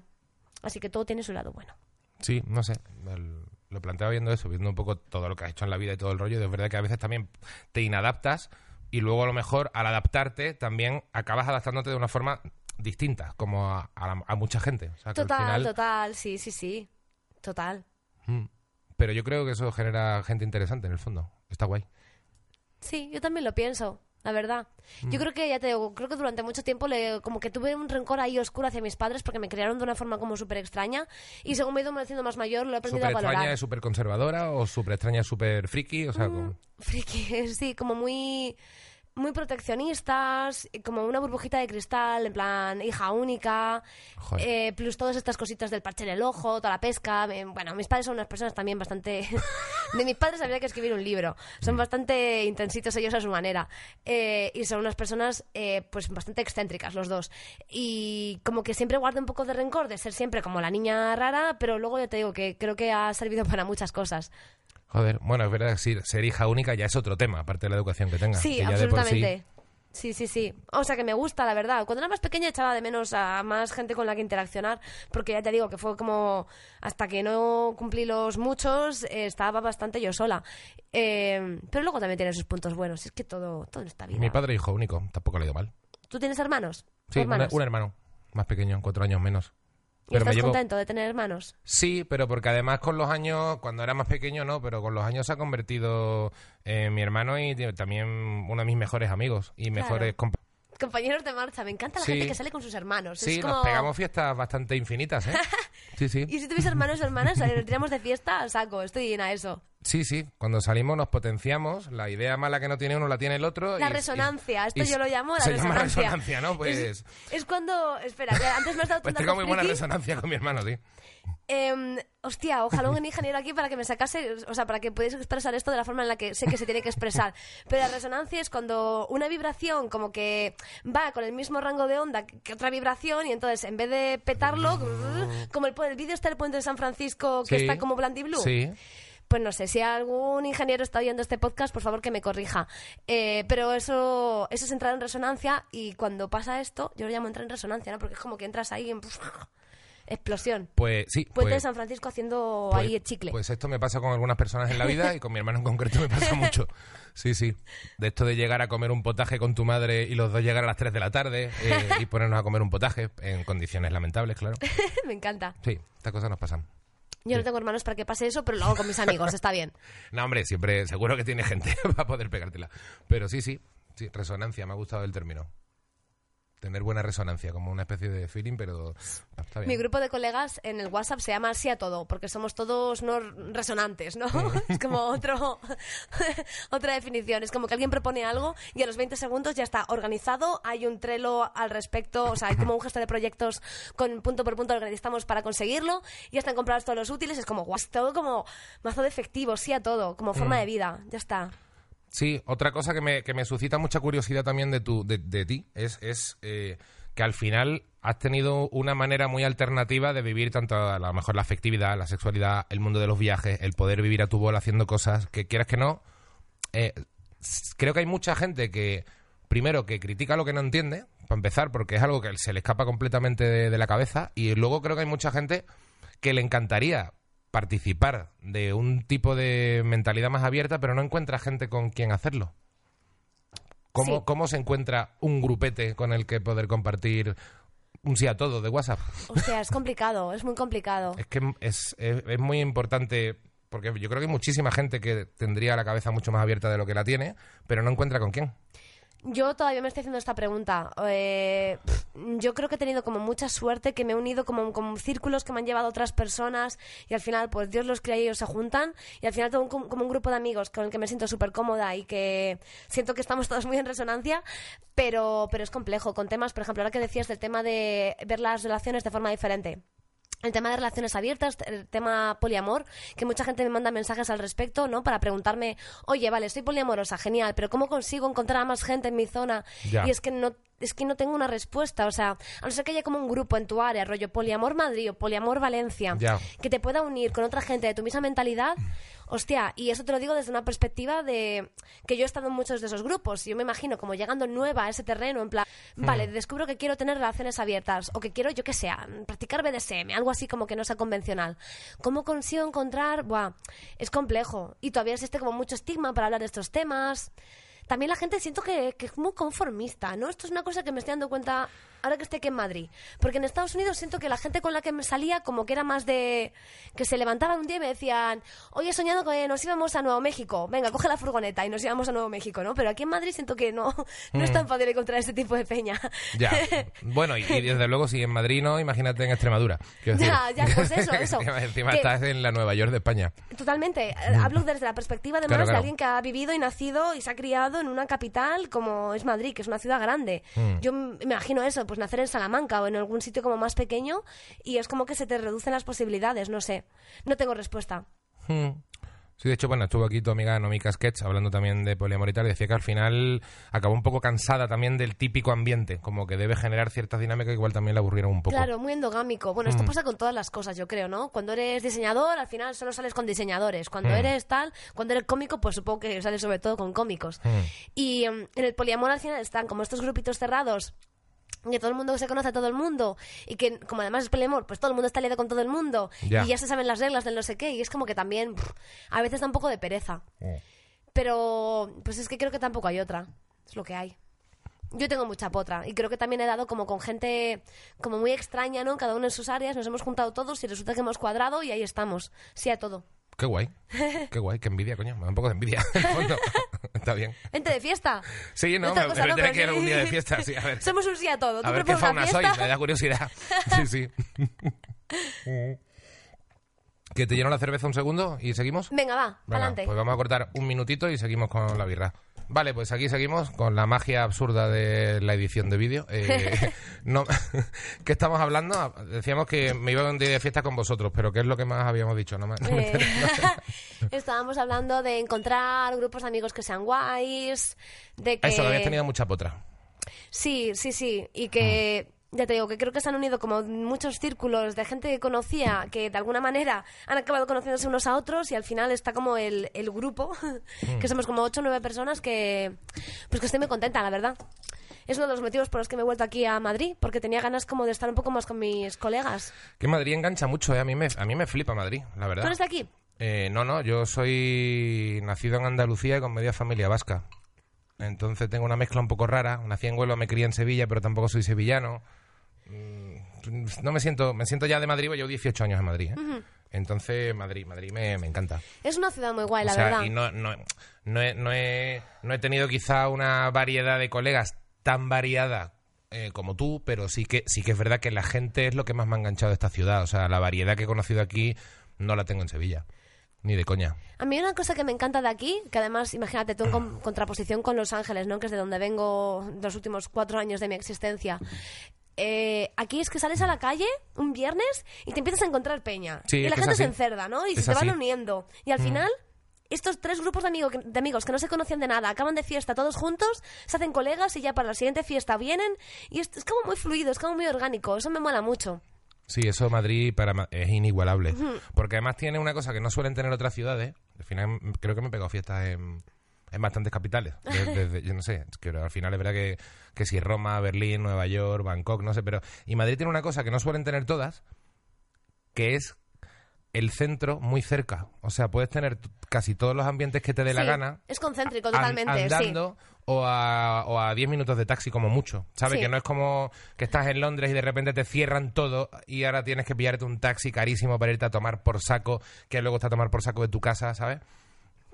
B: Así que todo tiene su lado bueno.
A: Sí, no sé. el- lo planteaba viendo eso, viendo un poco todo lo que has hecho en la vida y todo el rollo. Es verdad que a veces también te inadaptas y luego a lo mejor al adaptarte también acabas adaptándote de una forma distinta, como a, a la- a mucha gente. O sea,
B: Total,
A: final-
B: total, sí, sí, sí. Total.
A: Mm. Pero yo creo que eso genera gente interesante en el fondo. Está guay.
B: Sí, yo también lo pienso. la verdad.
A: Mm.
B: Yo creo que, ya te digo, creo que durante mucho tiempo le, como que tuve un rencor ahí oscuro hacia mis padres porque me criaron de una forma como súper extraña y según me he ido haciendo más mayor lo he aprendido
A: ¿Súper
B: a valorar.
A: extraña es súper conservadora o súper extraña es súper friki? O sea, como-
B: Friki, sí, como muy muy proteccionistas, y como una burbujita de cristal, en plan hija única, eh, plus todas estas cositas del parche en el ojo, toda la pesca. eh, bueno, mis padres son unas personas también bastante... de mis padres habría que escribir un libro. Son bastante intensitos ellos a su manera. eh, y son unas personas eh, pues bastante excéntricas los dos. Y como que siempre guardo un poco de rencor de ser siempre como la niña rara, pero luego ya te digo que creo que ha servido para muchas cosas.
A: Joder, bueno, es verdad que ser hija única ya es otro tema, aparte de la educación que tenga.
B: Sí,
A: que por sí-
B: absolutamente. Sí, sí, sí. O sea, que me gusta, la verdad. Cuando era más pequeña echaba de menos a más gente con la que interaccionar, porque ya te digo que fue como hasta que no cumplí los muchos, eh, estaba bastante yo sola. Eh, pero luego también tiene sus puntos buenos. Es que todo, todo en esta vida.
A: Mi padre hijo único, tampoco le ha ido mal.
B: ¿Tú tienes hermanos?
A: Sí, una-
B: hermanos?
A: un hermano, más pequeño, cuatro años menos.
B: ¿Y
A: Pero me
B: estás
A: llevo...
B: contento de tener hermanos?
A: Sí, pero porque además con los años, cuando era más pequeño no, pero con los años se ha convertido en mi hermano y también uno de mis mejores amigos y mejores compa-
B: Compañeros de marcha, me encanta la
A: Sí.
B: gente que sale con sus hermanos.
A: Sí,
B: es como...
A: nos pegamos fiestas bastante infinitas, ¿eh? Sí, sí.
B: Y si tuviese hermanos o hermanas, tiramos de fiesta al saco. Estoy llena de eso.
A: Sí, sí. Cuando salimos nos potenciamos. La idea mala que no tiene uno la tiene el otro.
B: La
A: y- y-
B: resonancia, esto
A: y
B: yo lo llamo la
A: se
B: resonancia.
A: llama resonancia, ¿no? Pues...
B: Es, es cuando. Espera, que antes me has dado
A: Pues tengo muy buena resonancia con mi hermano, sí.
B: Em, hostia, ojalá un ingeniero aquí para que me sacase, o sea, para que pudiese expresar esto de la forma en la que sé que se tiene que expresar. Pero la resonancia es cuando una vibración como que va con el mismo rango de onda que otra vibración y entonces en vez de petarlo, como el, el vídeo está del puente de San Francisco que
A: Sí.
B: está como blandiblue.
A: Sí.
B: Pues no sé, si algún ingeniero está oyendo este podcast, por favor que me corrija. Eh, pero eso, eso es entrar en resonancia y cuando pasa esto, yo lo llamo entrar en resonancia, ¿no? Porque es como que entras ahí en... explosión.
A: Pues sí.
B: Puente
A: pues-
B: de San Francisco haciendo
A: Pues-
B: ahí el chicle.
A: Pues esto me pasa con algunas personas en la vida y con mi hermano en concreto me pasa mucho. Sí, sí. De esto de llegar a comer un potaje con tu madre y los dos llegar a las 3 de la tarde eh, y ponernos a comer un potaje en condiciones lamentables, claro.
B: me encanta.
A: Sí, estas cosas nos pasan.
B: Yo no tengo hermanos para que pase eso, pero lo hago con mis amigos, está bien.
A: No, hombre, siempre, seguro que tiene gente para poder pegártela. Pero sí, sí, sí, resonancia, me ha gustado el término. Tener buena resonancia, como una especie de feeling, pero está bien.
B: Mi grupo de colegas en el WhatsApp se llama así a todo, porque somos todos no resonantes, ¿no? es como otro, otra definición. Es como que alguien propone algo y a los 20 segundos ya está organizado, hay un trelo al respecto, o sea, hay como un gesto de proyectos con punto por punto lo que necesitamos para conseguirlo, ya están comprados todos los útiles, es como, guau, todo como mazo de efectivo, sí a todo, como forma de vida, ya está.
A: Sí, otra cosa que me, que me suscita mucha curiosidad también de, tu, de, de ti es, es eh, que al final has tenido una manera muy alternativa de vivir tanto a lo mejor la afectividad, la sexualidad, el mundo de los viajes, el poder vivir a tu bola haciendo cosas que quieras que no. eh, creo que hay mucha gente que, primero, que critica lo que no entiende, para empezar, porque es algo que se le escapa completamente de la cabeza, y luego creo que hay mucha gente que le encantaría participar de un tipo de mentalidad más abierta, pero no encuentra gente con quien hacerlo. ¿Cómo,
B: Sí.
A: ¿Cómo se encuentra un grupete con el que poder compartir un sí a todo de WhatsApp?
B: Hostia, es complicado, es muy complicado.
A: Es que es, es- es muy importante, porque yo creo que hay muchísima gente que tendría la cabeza mucho más abierta de lo que la tiene, pero no encuentra con quién.
B: Yo todavía me estoy haciendo esta pregunta. Eh, yo creo que he tenido como mucha suerte, que me he unido como con círculos que me han llevado otras personas y al final, pues Dios los crea y ellos se juntan y al final tengo un- como un grupo de amigos con el que me siento súper cómoda y que siento que estamos todos muy en resonancia, pero, pero es complejo. Con temas, por ejemplo, ahora que decías del tema de ver las relaciones de forma diferente. El tema de relaciones abiertas, el tema poliamor, que mucha gente me manda mensajes al respecto, ¿no? Para preguntarme, oye, vale, estoy poliamorosa, genial, pero ¿cómo consigo encontrar a más gente en mi zona?
A: Ya.
B: Y es que no es que no tengo una respuesta, o sea, a no ser que haya como un grupo en tu área, rollo Poliamor Madrid o Poliamor Valencia,
A: Ya.
B: que te pueda unir con otra gente de tu misma mentalidad, hostia, y eso te lo digo desde una perspectiva de que yo he estado en muchos de esos grupos, y yo me imagino como llegando nueva a ese terreno, en plan, vale, descubro que quiero tener relaciones abiertas, o que quiero, yo que sea, practicar BDSM, algo así como que no sea convencional. ¿Cómo consigo encontrar? Buah, es complejo, y todavía existe como mucho estigma para hablar de estos temas. También la gente siento que, es muy conformista, ¿no? Esto es una cosa que me estoy dando cuenta ahora que estoy aquí en Madrid. Porque en Estados Unidos siento que la gente con la que me salía como que era más de... que se levantaban un día y me decían, hoy he soñado que nos íbamos a Nuevo México, venga, coge la furgoneta y nos íbamos a Nuevo México, ¿no? Pero aquí en Madrid siento que no, no es tan fácil encontrar ese tipo de peña.
A: Ya. Bueno, y, y desde luego, si en Madrid no, imagínate en Extremadura.
B: Ya, ya, pues eso, eso.
A: Encima
B: Que-
A: estás en la Nueva York de España.
B: Totalmente. Eh, Hablo desde la perspectiva además
A: Claro, claro.
B: de alguien que ha vivido y nacido y se ha criado en una capital como es Madrid, que es una ciudad grande.
A: Mm.
B: Yo me imagino eso, pues nacer en Salamanca o en algún sitio como más pequeño y es como que se te reducen las posibilidades, no sé. No tengo respuesta.
A: Hmm. Sí, de hecho, bueno, estuvo aquí tu amiga Nomika Sketch hablando también de poliamor y tal, y decía que al final acabó un poco cansada también del típico ambiente, como que debe generar ciertas dinámicas que igual también la aburrieron un poco.
B: Claro, muy endogámico. Bueno,
A: Mm.
B: esto pasa con todas las cosas, yo creo, ¿no? Cuando eres diseñador, al final solo sales con diseñadores. Cuando
A: Mm.
B: eres tal, cuando eres cómico, pues supongo que sales sobre todo con cómicos.
A: Mm.
B: Y en el poliamor al final están como estos grupitos cerrados que todo el mundo se conoce a todo el mundo y que como además es poliamor, pues todo el mundo está liado con todo el mundo
A: Ya.
B: y ya se saben las reglas del no sé qué y es como que también pff, a veces da un poco de pereza. Pero pues es que creo que tampoco hay otra. Es lo que hay. Yo tengo mucha potra y creo que también he dado como con gente como muy extraña, ¿no? Cada uno en sus áreas, nos hemos juntado todos y resulta que hemos cuadrado y ahí estamos. Sí a todo.
A: Qué guay. Qué guay, qué envidia, coño. Me da un poco de envidia. en el fondo. Está bien.
B: Vente de fiesta.
A: Sí, no,
B: Otra
A: me, me
B: no,
A: tendré
B: pero
A: que ir
B: sí.
A: algún día de fiesta, sí, a ver.
B: Somos un sí a todo. Tú
A: A ver qué fauna soy, me da curiosidad. Sí, sí. ¿Que te lleno la cerveza un segundo y seguimos?
B: Venga, va,
A: Venga,
B: adelante.
A: pues vamos a cortar un minutito y seguimos con la birra. Vale, pues aquí seguimos con la magia absurda de la edición de vídeo. Eh, no, ¿Qué estamos hablando? Decíamos que me iba a un día de fiesta con vosotros, pero ¿qué es lo que más habíamos dicho? No me- no me
B: Eh. Estábamos hablando de encontrar grupos de amigos que sean guays, de que...
A: Eso, que habías tenido mucha potra.
B: Sí, sí, sí. Y que,
A: Mm.
B: Ya te digo, que creo que se han unido como muchos círculos de gente que conocía, que de alguna manera han acabado conociéndose unos a otros y al final está como el, el grupo,
A: Mm.
B: que somos como ocho o nueve personas que, pues que estoy muy contenta, la verdad. Es uno de los motivos por los que me he vuelto aquí a Madrid, porque tenía ganas como de estar un poco más con mis colegas.
A: Que Madrid engancha mucho, ¿eh? A mí me, a mí me flipa Madrid, la verdad.
B: ¿Tú eres de aquí?
A: Eh, no, no, yo soy nacido en Andalucía y con media familia vasca. Entonces tengo una mezcla un poco rara. Nací en Huelva, me crié en Sevilla, pero tampoco soy sevillano. Mm, No me siento, me siento ya de Madrid, llevo 18 años en Madrid. ¿eh? Entonces Madrid, Madrid me, me encanta.
B: Es una ciudad muy guay,
A: O
B: la
A: sea,
B: verdad.
A: y no, no, no, he, no, he, no he tenido quizá una variedad de colegas tan variada eh, como tú, pero sí que, sí que es verdad que la gente es lo que más me ha enganchado de esta ciudad. O sea, la variedad que he conocido aquí no la tengo en Sevilla. Ni de coña.
B: A mí una cosa que me encanta de aquí, que además, imagínate, tú en con- contraposición con Los Ángeles, ¿no? Que es de donde vengo los últimos cuatro años de mi existencia. Eh, aquí es que sales a la calle un viernes y te empiezas a encontrar peña.
A: Sí,
B: y la gente se encerda, ¿no? Y
A: Es
B: se te van.
A: Mm.
B: uniendo. Y al final, estos tres grupos de, amigo- de amigos que no se conocían de nada, acaban de fiesta todos juntos, se hacen colegas y ya para la siguiente fiesta vienen. Y es, es como muy fluido, es como muy orgánico. Eso me mola mucho.
A: Sí, eso Madrid para Ma- es inigualable. Porque además tiene una cosa que no suelen tener otras ciudades. Al final mm, creo que me he pegado fiestas en, en bastantes capitales. Desde- yo no sé, es que al final es verdad que, que si Roma, Berlín, Nueva York, Bangkok, no sé, pero... Y Madrid tiene una cosa que no suelen tener todas, que es el centro muy cerca. O sea, puedes tener casi todos los ambientes que te dé la gana.
B: Es concéntrico
A: an-
B: totalmente, sí.
A: andando o a, o a 10 minutos de taxi como mucho. ¿Sabes?
B: Sí.
A: Que no es como que estás en Londres y de repente te cierran todo y ahora tienes que pillarte un taxi carísimo para irte a tomar por saco, que luego está a tomar por saco de tu casa, ¿sabes?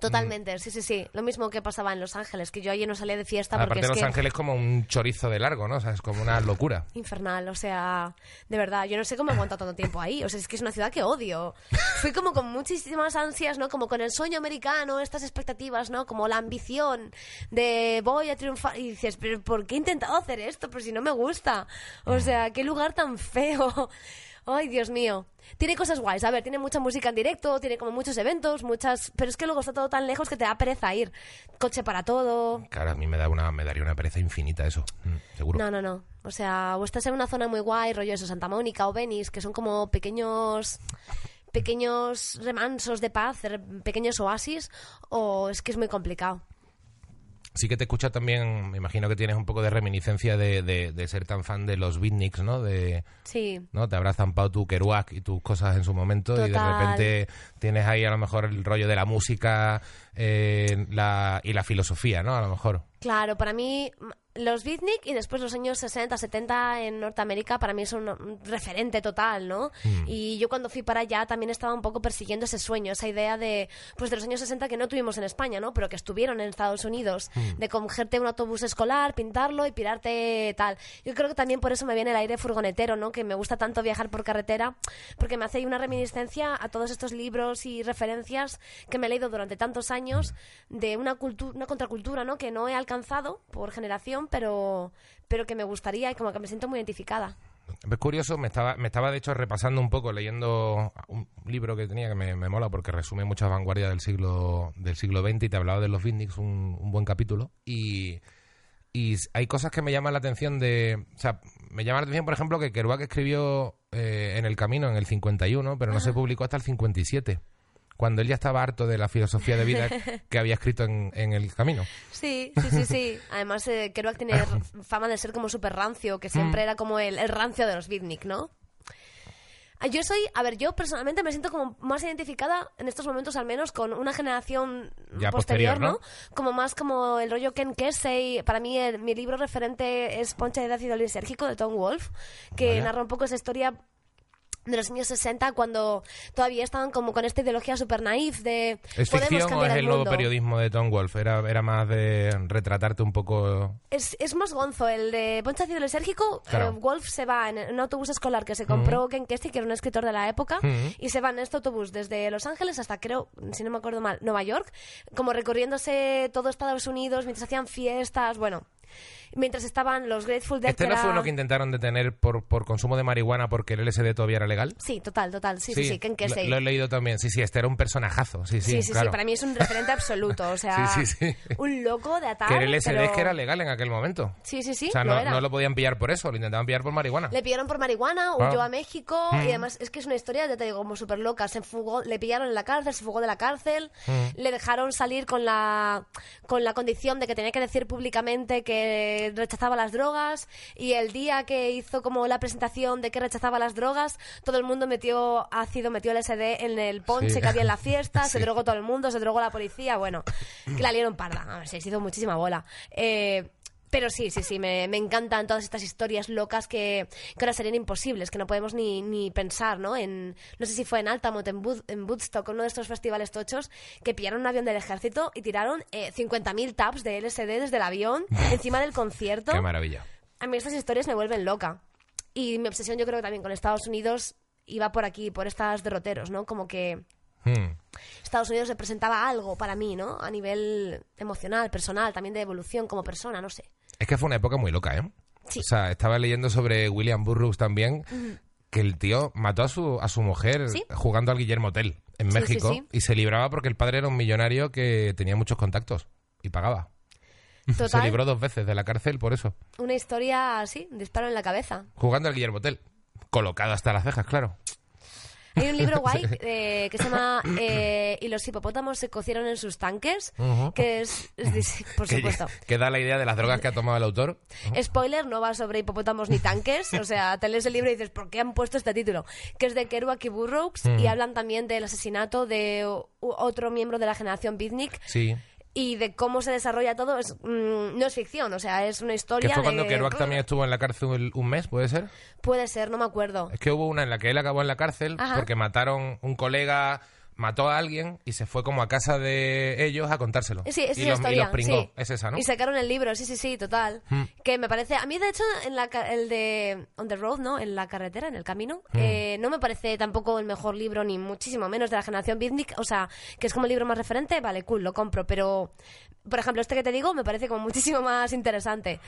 B: Totalmente, sí, sí, sí. Lo mismo que pasaba en Los Ángeles, que yo allí no salía de fiesta porque
A: Aparte de
B: es
A: Los
B: que...
A: Ángeles como un chorizo de largo, ¿no? O sea, es como una locura.
B: Infernal, o sea, de verdad, yo no sé cómo he aguantado tanto tiempo ahí. O sea, es que es una ciudad que odio. Fui como con muchísimas ansias, ¿no? Como con el sueño americano, estas expectativas, ¿no? Como la ambición de voy a triunfar. Y dices, pero ¿por qué he intentado hacer esto? Pero si no me gusta. O sea, qué lugar tan feo. Ay, Dios mío. Tiene cosas guays. A ver, tiene mucha música en directo, tiene como muchos eventos, muchas... Pero es que luego está todo tan lejos que te da pereza ir. Coche para todo.
A: Claro, a mí me, da una, me daría una pereza infinita eso, mm, seguro.
B: No, no, no. O sea, o estás en una zona muy guay, rollo eso, Santa Mónica o Venice, que son como pequeños pequeños remansos de paz, pequeños oasis, o es que es muy complicado.
A: Sí que te escucha también, me imagino que tienes un poco de reminiscencia de, de- de ser tan fan de los beatniks, ¿no? De,
B: Sí,
A: ¿no? Te habrás zampado tu Kerouac y tus cosas en su momento y de repente tienes ahí a lo mejor el rollo de la música eh, la, y la filosofía, ¿no? A lo mejor.
B: claro, para mí, los beatnik y después los años 60, 70 en Norteamérica para mí son un referente total, ¿no?
A: Mm.
B: Y yo cuando fui para allá también estaba un poco persiguiendo ese sueño, esa idea de pues de los años 60 que no tuvimos en España, ¿no? Pero que estuvieron en Estados Unidos,
A: Mm.
B: de cogerte un autobús escolar, pintarlo y pirarte tal. Yo creo que también por eso me viene el aire furgonetero, ¿no? Que me gusta tanto viajar por carretera, porque me hace una reminiscencia a todos estos libros y referencias que me he leído durante tantos años de una cultura, una contracultura, ¿no? Que no he alcanzado por generación, pero, pero que me gustaría y como que me siento muy identificada.
A: Es curioso, me estaba, me estaba de hecho repasando un poco, leyendo un libro que tenía que me, me mola porque resume muchas vanguardias del siglo, del siglo XX y te hablaba de los un, un buen capítulo. Y, y hay cosas que me llaman la atención de... O sea, me llama la atención, por ejemplo, que Kerouac escribió eh, En el Camino en el 51, pero no se publicó hasta el 57, cuando él ya estaba harto de la filosofía de vida que había escrito en, en El Camino.
B: Sí, sí, sí, sí. Además, eh, Kerouac tiene fama de ser como súper rancio, que
A: Mm.
B: siempre era como el, el rancio de los beatnik, ¿no? Ah, Yo soy, a ver, yo personalmente me siento como más identificada en estos momentos al menos con una generación
A: Ya
B: posterior,
A: posterior, ¿no?
B: ¿no? Como más como el rollo Ken Kesey. Para mí el- mi libro referente es Poncha de ácido lisérgico de Tom Wolfe, que narra un poco esa historia de los años 60 cuando todavía estaban como con esta ideología super naif de
A: ¿Es ficción o es el nuevo
B: mundo".
A: periodismo de Tom Wolfe? Era, era más de retratarte un poco...
B: Es, es más gonzo. El de Poncha Ácido Lisérgico,
A: Claro.
B: eh, Wolf se va en un autobús escolar que se compró Ken Kesey, que era un escritor de la época,
A: Ujú.
B: y se va en este autobús desde Los Ángeles hasta, creo, si no me acuerdo mal, Nueva York, como recorriéndose todo Estados Unidos mientras hacían fiestas, bueno, mientras estaban los Grateful Dead.
A: ¿Este no fue
B: era-
A: uno que intentaron detener por, por consumo de marihuana porque el LSD todavía era legal?
B: Sí, total, total. Sí, sí, sí, Ken
A: lo,
B: Kesey.
A: lo he leído también. Sí, sí, este era un personajazo. Sí, sí,
B: Sí, sí, sí,
A: claro.
B: para mí es un referente absoluto. O sea,
A: Sí, sí, sí.
B: un loco de atar.
A: Que el LSD
B: pero-
A: es que era legal en aquel momento.
B: Sí, sí, sí.
A: o sea, no, no lo podían pillar por eso, lo intentaban pillar por marihuana.
B: Le pillaron por marihuana,
A: Claro.
B: huyó a México
A: Mm.
B: y además es que es una historia, ya te digo, como súper loca. Se fugó, le pillaron en la cárcel, se fugó de la cárcel,
A: Mm.
B: le dejaron salir con la, con la condición de que tenía que decir públicamente que rechazaba las drogas y el día que hizo como la presentación de que rechazaba las drogas, todo el mundo metió ácido, metió LSD en el ponche
A: Sí.
B: que había en la fiesta, se drogó todo el mundo, se drogó la policía, bueno, que la lieron parda. A ver, se hizo muchísima bola. Eh, pero sí, sí, sí, me, me encantan todas estas historias locas que, que ahora serían imposibles, que no podemos ni, ni pensar, ¿no? En, no sé si fue en Altamont, en, Wood- en Woodstock, uno de estos festivales tochos, que pillaron un avión del ejército y tiraron eh, 50.000 taps de LSD desde el avión encima del concierto.
A: Qué maravilla.
B: A mí estas historias me vuelven loca. Y mi obsesión yo creo que también con Estados Unidos iba por aquí, por estas derroteros, ¿no? Como que
A: Hmm.
B: Estados Unidos representaba algo para mí, ¿no? A nivel emocional, personal, también de evolución como persona, no sé.
A: Es que fue una época muy loca, ¿eh?
B: Sí.
A: O sea, estaba leyendo sobre William Burroughs también, que el tío mató a su, a su mujer
B: Sí.
A: jugando al Guillermo Tell en México
B: sí.
A: y se libraba porque el padre era un millonario que tenía muchos contactos y pagaba. Se
B: Total,
A: libró dos veces de la cárcel por eso.
B: una historia así, disparo en la cabeza.
A: Jugando al Guillermo Tell. Colocado hasta las cejas, claro.
B: Hay un libro guay eh, que se llama eh, Y los hipopótamos se cocieron en sus tanques,
A: Ujú.
B: que es, por supuesto.
A: que da la idea de las drogas que ha tomado el autor.
B: Spoiler, no va sobre hipopótamos ni tanques. O sea, te lees el libro y dices, ¿por qué han puesto este título? Que es de Kerouac y Burroughs y hablan también del asesinato de otro miembro de la generación Beatnik
A: Sí.
B: Y de cómo se desarrolla todo. Es, mm, no es ficción, o sea, es una historia.
A: Que fue
B: de-
A: cuando Kerouac también estuvo en la cárcel un mes, ¿puede ser?
B: Puede ser, no me acuerdo.
A: Es que hubo una en la que él acabó en la cárcel
B: Ajá.
A: porque mataron un colega, mató a alguien y se fue como a casa de ellos a contárselo.
B: Sí, es
A: y, los, y
B: historia.
A: los pringó.
B: sí.
A: Es esa, ¿no?
B: Y sacaron el libro, sí, sí, sí, total.
A: Hmm.
B: Que me parece. A mí, de hecho, en la, el de On the Road, ¿no? En la carretera, en el camino,
A: Hmm.
B: eh, no me parece tampoco el mejor libro, ni muchísimo menos de la generación Beatnik. O sea, que es como el libro más referente, vale, cool, lo compro. Pero, por ejemplo, este que te digo me parece como muchísimo más interesante.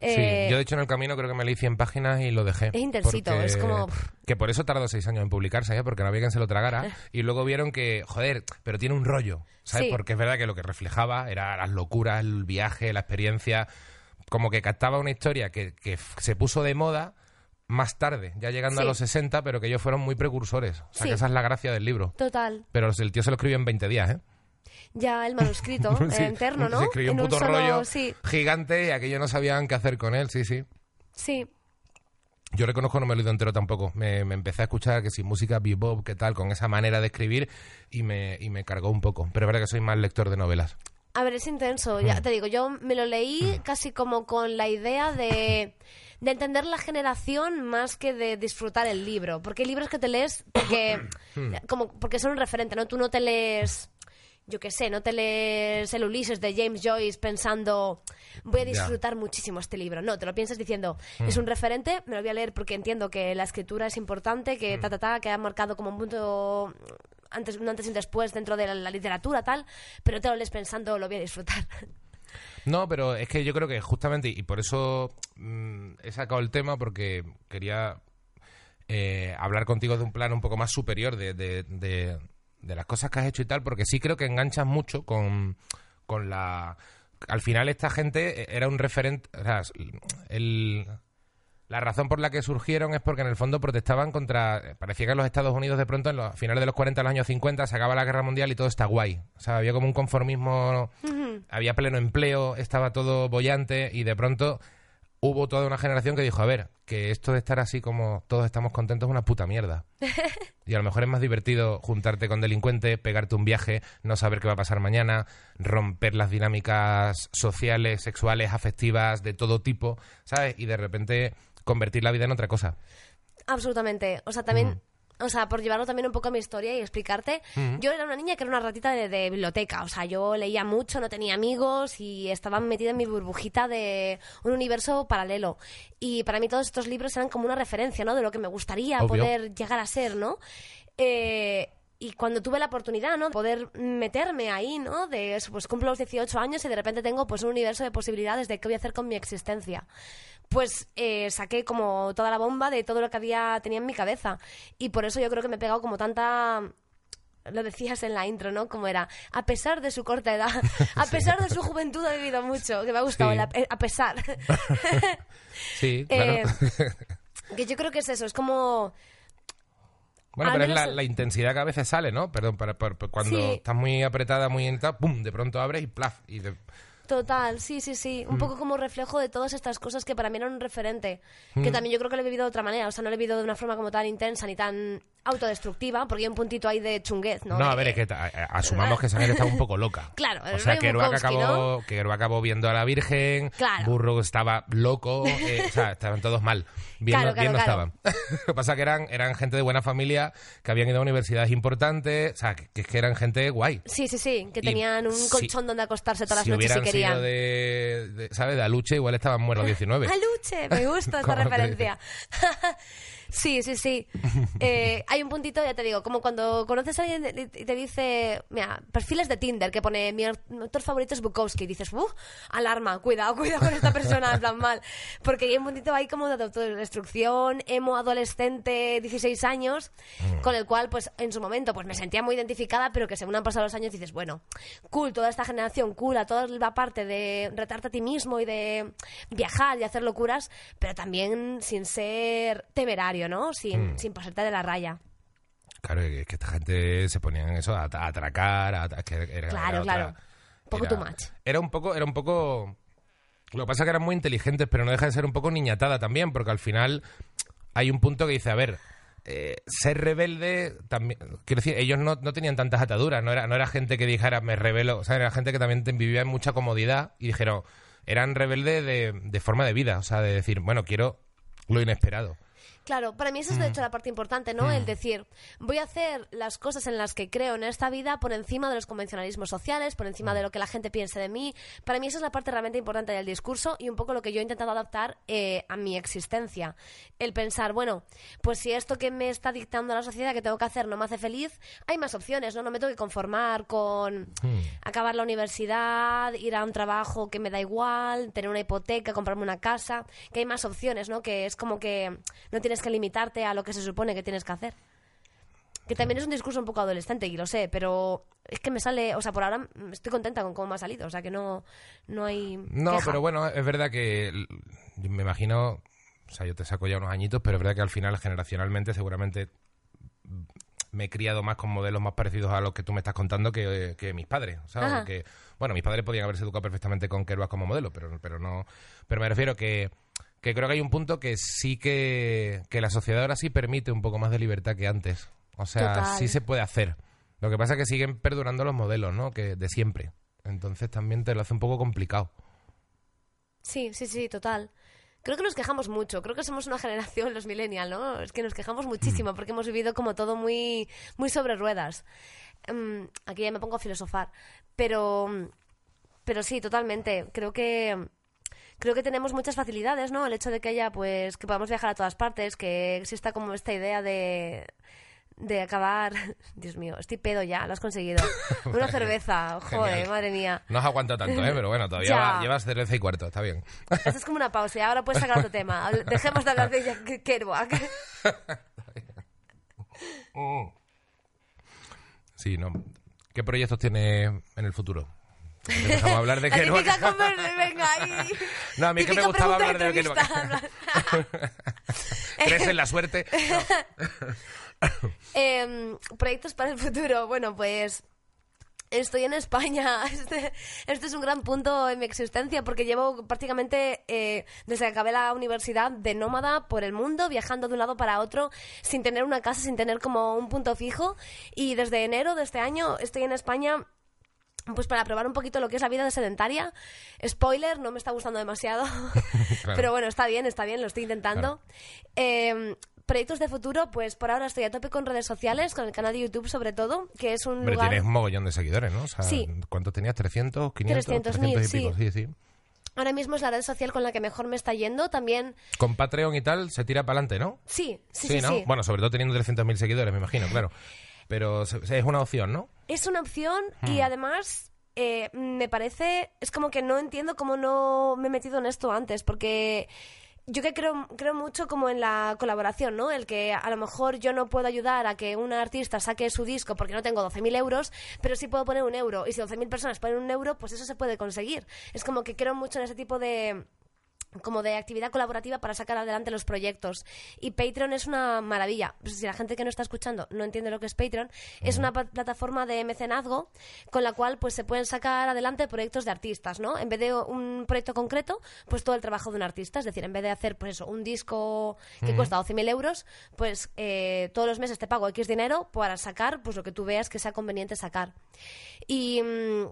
B: Eh,
A: Sí, yo de hecho en el camino creo que me leí 100 páginas y lo dejé.
B: Es intensito,
A: Porque-
B: es como-
A: Que por eso tardó seis años en publicarse, ¿eh? porque no había quien se lo tragara. Y luego vieron que, joder, pero tiene un rollo, ¿sabes?
B: Sí.
A: Porque es verdad que lo que reflejaba era las locuras, el viaje, la experiencia. Como que captaba una historia que, que se puso de moda más tarde, ya llegando a los 60, pero que ellos fueron muy precursores. O sea,
B: Sí.
A: que esa es la gracia del libro.
B: Total.
A: Pero el tío se lo escribió en 20 días, ¿eh?
B: Ya el manuscrito
A: Sí,
B: interno, ¿no?
A: Se escribió un
B: En
A: puto
B: solo-
A: rollo
B: Sí,
A: gigante y aquello no sabían qué hacer con él, sí, sí.
B: sí.
A: Yo reconozco no me lo he leído entero tampoco. Me, me empecé a escuchar que si música bebop, qué tal, con esa manera de escribir y me, y me cargó un poco. Pero es verdad que soy más lector de novelas.
B: A ver, es intenso. Ya
A: Mm.
B: te digo, yo me lo leí casi como con la idea de, de entender la generación más que de disfrutar el libro. Porque hay libros que te lees porque,
A: Mm.
B: como, porque son un referente, ¿no? Tú no te lees, yo qué sé, no te lees el Ulises de James Joyce pensando, voy a
A: Ya. Mm.
B: disfrutar muchísimo este libro. No, te lo piensas diciendo, es un referente, me lo voy a leer porque entiendo que la escritura es importante, que
A: Mm.
B: ta, ta, ta, que ha marcado como un punto antes, un antes y un después dentro de la, la literatura, tal, pero te lo lees pensando, lo voy a disfrutar.
A: No, pero es que yo creo que justamente, y por eso mm, he sacado el tema, porque quería eh, hablar contigo de un plano un poco más superior de, de- de- de las cosas que has hecho y tal, porque sí creo que enganchas mucho con, con la... Al final esta gente era un referente... o sea, el, la razón por la que surgieron es porque en el fondo protestaban contra... Parecía que en los Estados Unidos de pronto, en los finales de los 40, en los años 50, se acaba la guerra mundial y todo está guay. O sea, había como un conformismo había pleno empleo, estaba todo bollante y de pronto hubo toda una generación que dijo, a ver, que esto de estar así como todos estamos contentos es una puta mierda. y a lo mejor es más divertido juntarte con delincuentes, pegarte un viaje, no saber qué va a pasar mañana, romper las dinámicas sociales, sexuales, afectivas, de todo tipo, ¿sabes? Y de repente convertir la vida en otra cosa.
B: Absolutamente. O sea, también, o sea, por llevarlo también un poco a mi historia y explicarte, yo era una niña que era una ratita de, de biblioteca. O sea, yo leía mucho, no tenía amigos y estaba metida en mi burbujita de un universo paralelo. Y para mí todos estos libros eran como una referencia, ¿no? De lo que me gustaría
A: Obvio.
B: poder llegar a ser, ¿no? Eh, y cuando tuve la oportunidad, ¿no? De poder meterme ahí, ¿no? De eso, pues cumplo los 18 años y de repente tengo pues un universo de posibilidades de qué voy a hacer con mi existencia. Pues eh, saqué como toda la bomba de todo lo que había tenía en mi cabeza. Y por eso yo creo que me he pegado como tanta lo decías en la intro, ¿no? Como era, a pesar de su corta edad, a pesar de su juventud ha vivido mucho, que me ha gustado,
A: Sí.
B: el a, eh, a pesar.
A: Sí, claro.
B: Eh, que yo creo que es eso, es como...
A: Bueno,
B: Al
A: pero es la, intensidad que a veces sale, ¿no? Perdón, para, para- para cuando
B: Sí.
A: estás muy apretada, muy en tal, ¡pum! De pronto abres y plaf. Y
B: Total, sí, sí, sí.
A: Mm.
B: Un poco como reflejo de todas estas cosas que para mí eran un referente. Que
A: Mm.
B: también yo creo que lo he vivido de otra manera. O sea, no lo he vivido de una forma como tan intensa ni tan autodestructiva, porque hay un puntito ahí de chunguez, ¿no?
A: No, a ver, es que asumamos que gente estaba un poco loca.
B: Claro, el
A: o sea, que Kerouac acabó,
B: ¿no?
A: Kerouac acabó viendo a la Virgen,
B: Claro.
A: Burro estaba loco, eh, o sea, estaban todos mal. Bien,
B: Claro,
A: no, bien no
B: claro,
A: estaban. Lo que pasa es que eran, eran gente de buena familia, que habían ido a universidades importantes, o sea, que, que es que eran gente guay.
B: Sí, sí, sí, que
A: Y
B: tenían un
A: si-
B: colchón donde acostarse todas
A: si
B: las noches si querían.
A: sido de, de- ¿sabes? De Aluche, igual estaban muertos 19.
B: Aluche, me gusta esta
A: ¿Cómo te
B: referencia. Sí, sí, sí. Eh, hay un puntito, ya te digo, como cuando conoces a alguien y te dice, mira, perfiles de Tinder que pone mi autor favorito es Bukowski y dices, uff, alarma, cuidado, cuidado con esta persona, en plan mal. Porque hay un puntito ahí como de autodestrucción, emo adolescente, 16 años, con el cual, pues en su momento, pues me sentía muy identificada, pero que según han pasado los años dices, bueno, cool, toda esta generación, cool, a toda la parte de retarte a ti mismo y de viajar y hacer locuras, pero también sin ser temerario, ¿no? Sin, sin pasarte de la raya.
A: Claro, es que esta gente se ponían en eso a, a atracar, a, a- que era-
B: Claro,
A: era otra-
B: claro. Un poco
A: era-
B: too much.
A: Era un poco, era un poco. Lo que pasa es que eran muy inteligentes, pero no deja de ser un poco niñatada también, porque al final hay un punto que dice, a ver, eh, ser rebelde también. Quiero decir, ellos no, no tenían tantas ataduras, no era, no era gente que dijera me revelo, o sea, era gente que también vivía en mucha comodidad y dijeron, eran rebeldes de, de forma de vida, o sea, de decir, bueno, quiero lo inesperado.
B: Claro, para mí esa es de hecho la parte importante, ¿no? El decir, voy a hacer las cosas en las que creo en esta vida por encima de los convencionalismos sociales, por encima de lo que la gente piense de mí. Para mí esa es la parte realmente importante del discurso y un poco lo que yo he intentado adaptar eh, a mi existencia. El pensar, bueno, pues si esto que me está dictando la sociedad que tengo que hacer no me hace feliz, hay más opciones, ¿no? No me tengo que conformar con acabar la universidad, ir a un trabajo que me da igual, tener una hipoteca, comprarme una casa, que hay más opciones, ¿no? Que es como que no tienes que limitarte a lo que se supone que tienes que hacer. Que también es un discurso un poco adolescente, y lo sé, pero es que me sale, o sea, por ahora estoy contenta con cómo me ha salido, o sea, que no, no hay.
A: No,
B: queja.
A: pero bueno, es verdad que me imagino, o sea, yo te saco ya unos añitos, pero es verdad que al final generacionalmente seguramente me he criado más con modelos más parecidos a los que tú me estás contando que, que mis padres, ¿sabes? Porque, bueno, mis padres podían haberse educado perfectamente con Kerouac como modelo, pero, pero no, pero me refiero que, que creo que hay un punto que sí que, que la sociedad ahora sí permite un poco más de libertad que antes. O sea,
B: Total.
A: sí se puede hacer. Lo que pasa es que siguen perdurando los modelos, ¿no? Que de siempre. Entonces también te lo hace un poco complicado.
B: Sí, sí, sí, total. Creo que nos quejamos mucho. Creo que somos una generación, los millennials, ¿no? Es que nos quejamos muchísimo porque hemos vivido como todo muy, muy sobre ruedas. Mm, aquí ya me pongo a filosofar. Pero, pero sí, totalmente. Creo que creo que tenemos muchas facilidades, ¿no? El hecho de que haya, pues, que podamos viajar a todas partes, que exista como esta idea de de acabar. Dios mío, estoy pedo ya, lo has conseguido. Una cerveza, joder,
A: Genial.
B: madre mía.
A: No has aguantado tanto, ¿eh? Pero bueno, todavía va- llevas cerveza y cuarto, está bien.
B: Esto es como una pausa y ahora puedes sacar otro tema. Dejemos de hablar de Jack Kerouac.
A: Sí, ¿no? ¿Qué proyectos tiene en el futuro? Empezamos a hablar de que no...
B: venga ahí.
A: No, a mí es que me gustaba hablar de que no-. ¿Crees en la suerte?
B: Em, proyectos para el futuro. Bueno, pues estoy en España. Este, este es un gran punto en mi existencia porque llevo prácticamente eh, desde que acabé la universidad de nómada por el mundo, viajando de un lado para otro, sin tener una casa, sin tener como un punto fijo. Y desde enero de este año estoy en España. Pues para probar un poquito lo que es la vida de sedentaria. Spoiler, no me está gustando demasiado.
A: Claro.
B: Pero bueno, está bien, está bien, lo estoy intentando. Eh, proyectos de futuro, pues por ahora estoy a tope con redes sociales, con el canal de YouTube sobre todo, que es un lugar...
A: tienes un mogollón de seguidores, ¿no? O sea,
B: Sí.
A: ¿Cuántos tenías? ¿300? ¿500?
B: 300.000,
A: 300 y pico, sí, sí.
B: Ahora mismo es la red social con la que mejor me está yendo. También,
A: Con Patreon y tal se tira para adelante, ¿no?
B: sí, sí, sí,
A: ¿no?
B: sí.
A: Bueno, sobre todo teniendo 300.000 seguidores, me imagino, claro. Pero es una opción, ¿no?
B: Es una opción y
A: Hmm.
B: además eh, me parece, es como que no entiendo cómo no me he metido en esto antes, porque yo que creo, creo mucho como en la colaboración, ¿no? El que a lo mejor yo no puedo ayudar a que un artista saque su disco porque no tengo 12.000 euros, pero sí puedo poner un euro. Y si 12.000 personas ponen un euro, pues eso se puede conseguir. Es como que creo mucho en ese tipo de como de actividad colaborativa para sacar adelante los proyectos. Y Patreon es una maravilla. Pues si la gente que no está escuchando no entiende lo que es Patreon, es una plataforma de mecenazgo con la cual pues se pueden sacar adelante proyectos de artistas, ¿no? En vez de un proyecto concreto, pues todo el trabajo de un artista. Es decir, en vez de hacer pues eso, un disco que cuesta 12.000 euros, pues eh, todos los meses te pago X dinero para sacar pues lo que tú veas que sea conveniente sacar. Y... mm,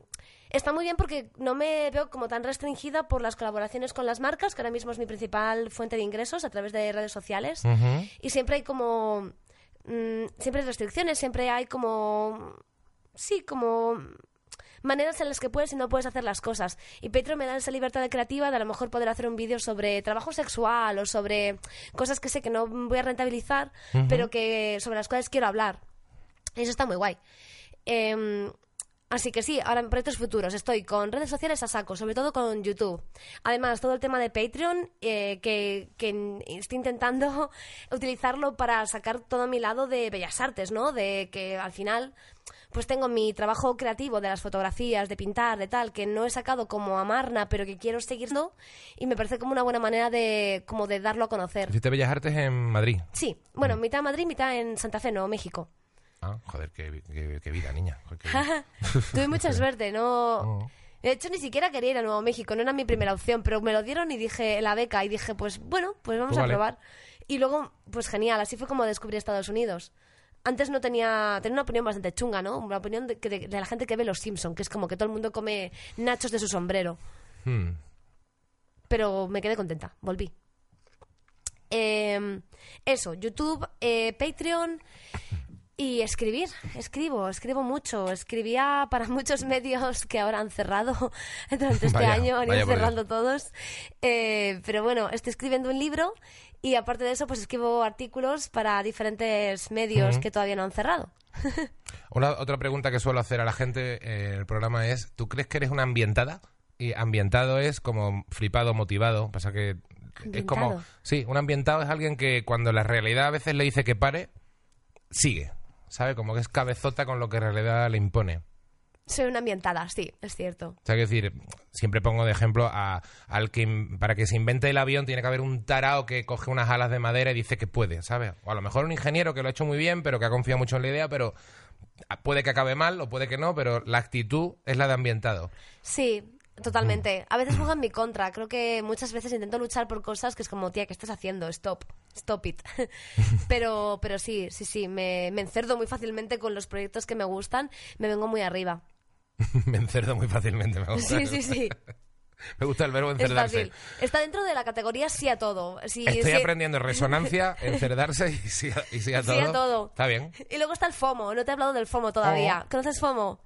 B: Está muy bien porque no me veo como tan restringida por las colaboraciones con las marcas, que ahora mismo es mi principal fuente de ingresos a través de redes sociales. Y siempre hay como... mm, siempre hay restricciones, siempre hay como... Sí, como maneras en las que puedes y no puedes hacer las cosas. Y Patreon me da esa libertad creativa de a lo mejor poder hacer un vídeo sobre trabajo sexual o sobre cosas que sé que no voy a rentabilizar, pero que sobre las cuales quiero hablar. Eso está muy guay. Em, así que sí, ahora en proyectos futuros estoy con redes sociales a saco, sobre todo con YouTube. Además, todo el tema de Patreon, eh, que, estoy intentando utilizarlo para sacar todo mi lado de bellas artes, ¿no? De que al final pues tengo mi trabajo creativo de las fotografías, de pintar, de tal, que no he sacado como a Marna, pero que quiero seguirlo y me parece como una buena manera de como de darlo a conocer.
A: Hiciste Bellas Artes en Madrid.
B: Sí, bueno, mitad en Madrid, mitad en Santa Fe, Nuevo México.
A: Ah, joder, qué, qué- qué vida, niña.
B: Tuve mucha suerte, no...
A: Oh.
B: De hecho, ni siquiera quería ir a Nuevo México, no era mi primera opción, pero me lo dieron y dije la beca y dije, pues bueno, pues vamos
A: Pues
B: a probar. Y luego, pues genial, así fue como descubrí Estados Unidos. Antes no tenía, tenía una opinión bastante chunga, ¿no? Una opinión de, de- de la gente que ve Los Simpson, que es como que todo el mundo come nachos de su sombrero.
A: Hmm.
B: Pero me quedé contenta, volví. Eh, eso, YouTube, eh, Patreon y escribir. Escribo, escribo mucho. Escribía para muchos medios que ahora han cerrado durante este
A: Vaya,
B: año, han ido cerrando todos. Eh, pero bueno, estoy escribiendo un libro y aparte de eso, pues escribo artículos para diferentes medios que todavía no han cerrado.
A: Una, otra pregunta que suelo hacer a la gente eh, en el programa es, ¿tú crees que eres una ambientada? Y ambientado es como flipado, motivado. Pasa que es como... Sí, un ambientado es alguien que cuando la realidad a veces le dice que pare, sigue. ¿Sabe? Como que es cabezota con lo que en realidad le impone.
B: Soy una ambientada, sí, es cierto.
A: O sea, que decir, siempre pongo de ejemplo a, al que para que se invente el avión tiene que haber un tarao que coge unas alas de madera y dice que puede, ¿sabes? O a lo mejor un ingeniero que lo ha hecho muy bien, pero que ha confiado mucho en la idea, pero puede que acabe mal o puede que no, pero la actitud es la de ambientado.
B: Sí, totalmente. A veces juega en mi contra. Creo que muchas veces intento luchar por cosas que es como, tía, ¿qué estás haciendo? Stop. Stop it. pero, pero sí, sí, sí. Me, me encerdo muy fácilmente con los proyectos que me gustan. Me vengo muy arriba.
A: me encerdo muy fácilmente, me gusta.
B: Sí, sí, sí.
A: Me gusta el verbo
B: Es
A: encerdarse.
B: fácil. Está dentro de la categoría sí a todo. Sí,
A: Estoy
B: sí.
A: aprendiendo resonancia, encerdarse y sí, a, y sí a todo.
B: Sí a todo.
A: Está bien.
B: Y luego está el FOMO. No te he hablado del FOMO todavía.
A: Oh.
B: ¿Conoces FOMO?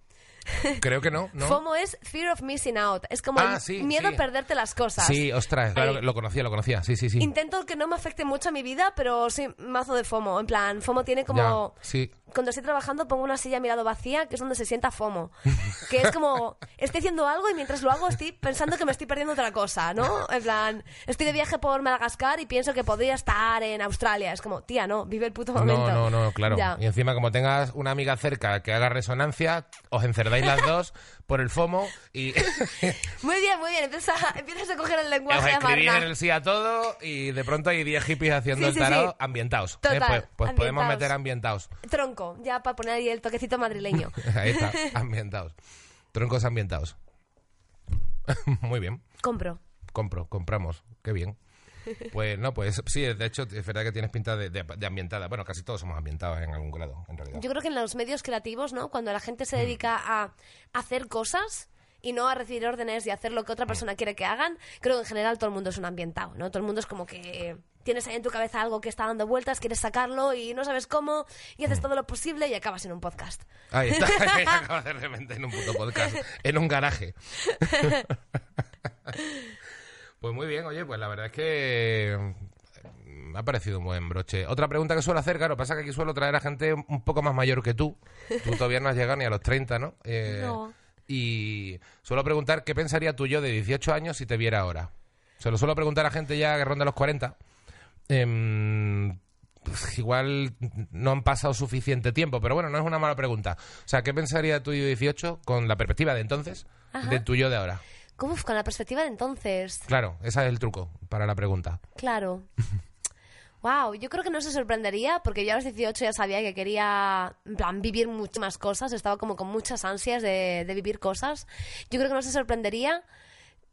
A: Creo que no, ¿no?
B: FOMO es Fear of Missing Out. Es como
A: Ah,
B: el
A: sí,
B: miedo
A: sí.
B: a perderte las cosas.
A: Sí, ostras, claro, que lo conocía, lo conocía. Sí, sí, sí.
B: Intento que no me afecte mucho a mi vida, pero sí, mazo de FOMO. En plan, FOMO tiene como...
A: Ya, sí.
B: Cuando estoy trabajando pongo una silla a mi lado vacía, que es donde se sienta FOMO. Que es como, estoy haciendo algo y mientras lo hago estoy pensando que me estoy perdiendo otra cosa, ¿no? En plan, estoy de viaje por Madagascar y pienso que podría estar en Australia. Es como, tía, no, vive el puto momento.
A: No, no, no, claro.
B: Ya.
A: Y encima, como tengas una amiga cerca que haga resonancia, os encerdáis las dos por el FOMO y
B: Muy bien, muy bien. Empieza, empiezas a coger el
A: os
B: lenguaje
A: escribís
B: Marna.
A: en el sí a todo y de pronto hay 10 hippies haciendo
B: Sí,
A: el
B: sí,
A: tarot
B: sí.
A: ambientados.
B: Total,
A: pues pues podemos
B: ambientaos.
A: meter ambientados.
B: Tronco, ya para poner ahí el toquecito madrileño.
A: Ahí está, ambientados. Troncos ambientados. Muy bien.
B: Compro.
A: Compro, compramos. Qué bien. Pues no, pues sí, de hecho es verdad que tienes pinta de, de- de ambientada. Bueno, casi todos somos ambientados en algún grado, en realidad.
B: Yo creo que en los medios creativos, ¿no? Cuando la gente
A: Mm.
B: se dedica a hacer cosas y no a recibir órdenes y hacer lo que
A: Mm.
B: otra persona quiere que hagan, creo que en general todo el mundo es un ambientado, ¿no? Todo el mundo es como que tienes ahí en tu cabeza algo que está dando vueltas, quieres sacarlo y no sabes cómo y
A: Mm.
B: haces todo lo posible y acabas en un podcast.
A: Ahí está, acabas de repente en un puto podcast, en un garaje. Pues muy bien, oye, pues la verdad es que mm, me ha parecido un buen broche. Otra pregunta que suelo hacer, claro, pasa que aquí suelo traer a gente un poco más mayor que tú. Tú todavía no has llegado ni a los 30, ¿no? Eh,
B: No.
A: Y suelo preguntar qué pensaría tú yo de 18 años si te viera ahora. Se lo suelo preguntar a gente ya que ronda los 40. Em, pues igual no han pasado suficiente tiempo, pero bueno, no es una mala pregunta. O sea, ¿qué pensaría tú de 18 con la perspectiva de entonces,
B: Ajá.
A: de tu yo de ahora?
B: Uf, con la perspectiva de entonces,
A: Claro, ese es el truco para la pregunta.
B: claro. Wow, yo creo que no se sorprendería porque yo a los 18 ya sabía que quería, en plan, vivir muchas más cosas, estaba como con muchas ansias de, de vivir cosas. Yo creo que no se sorprendería,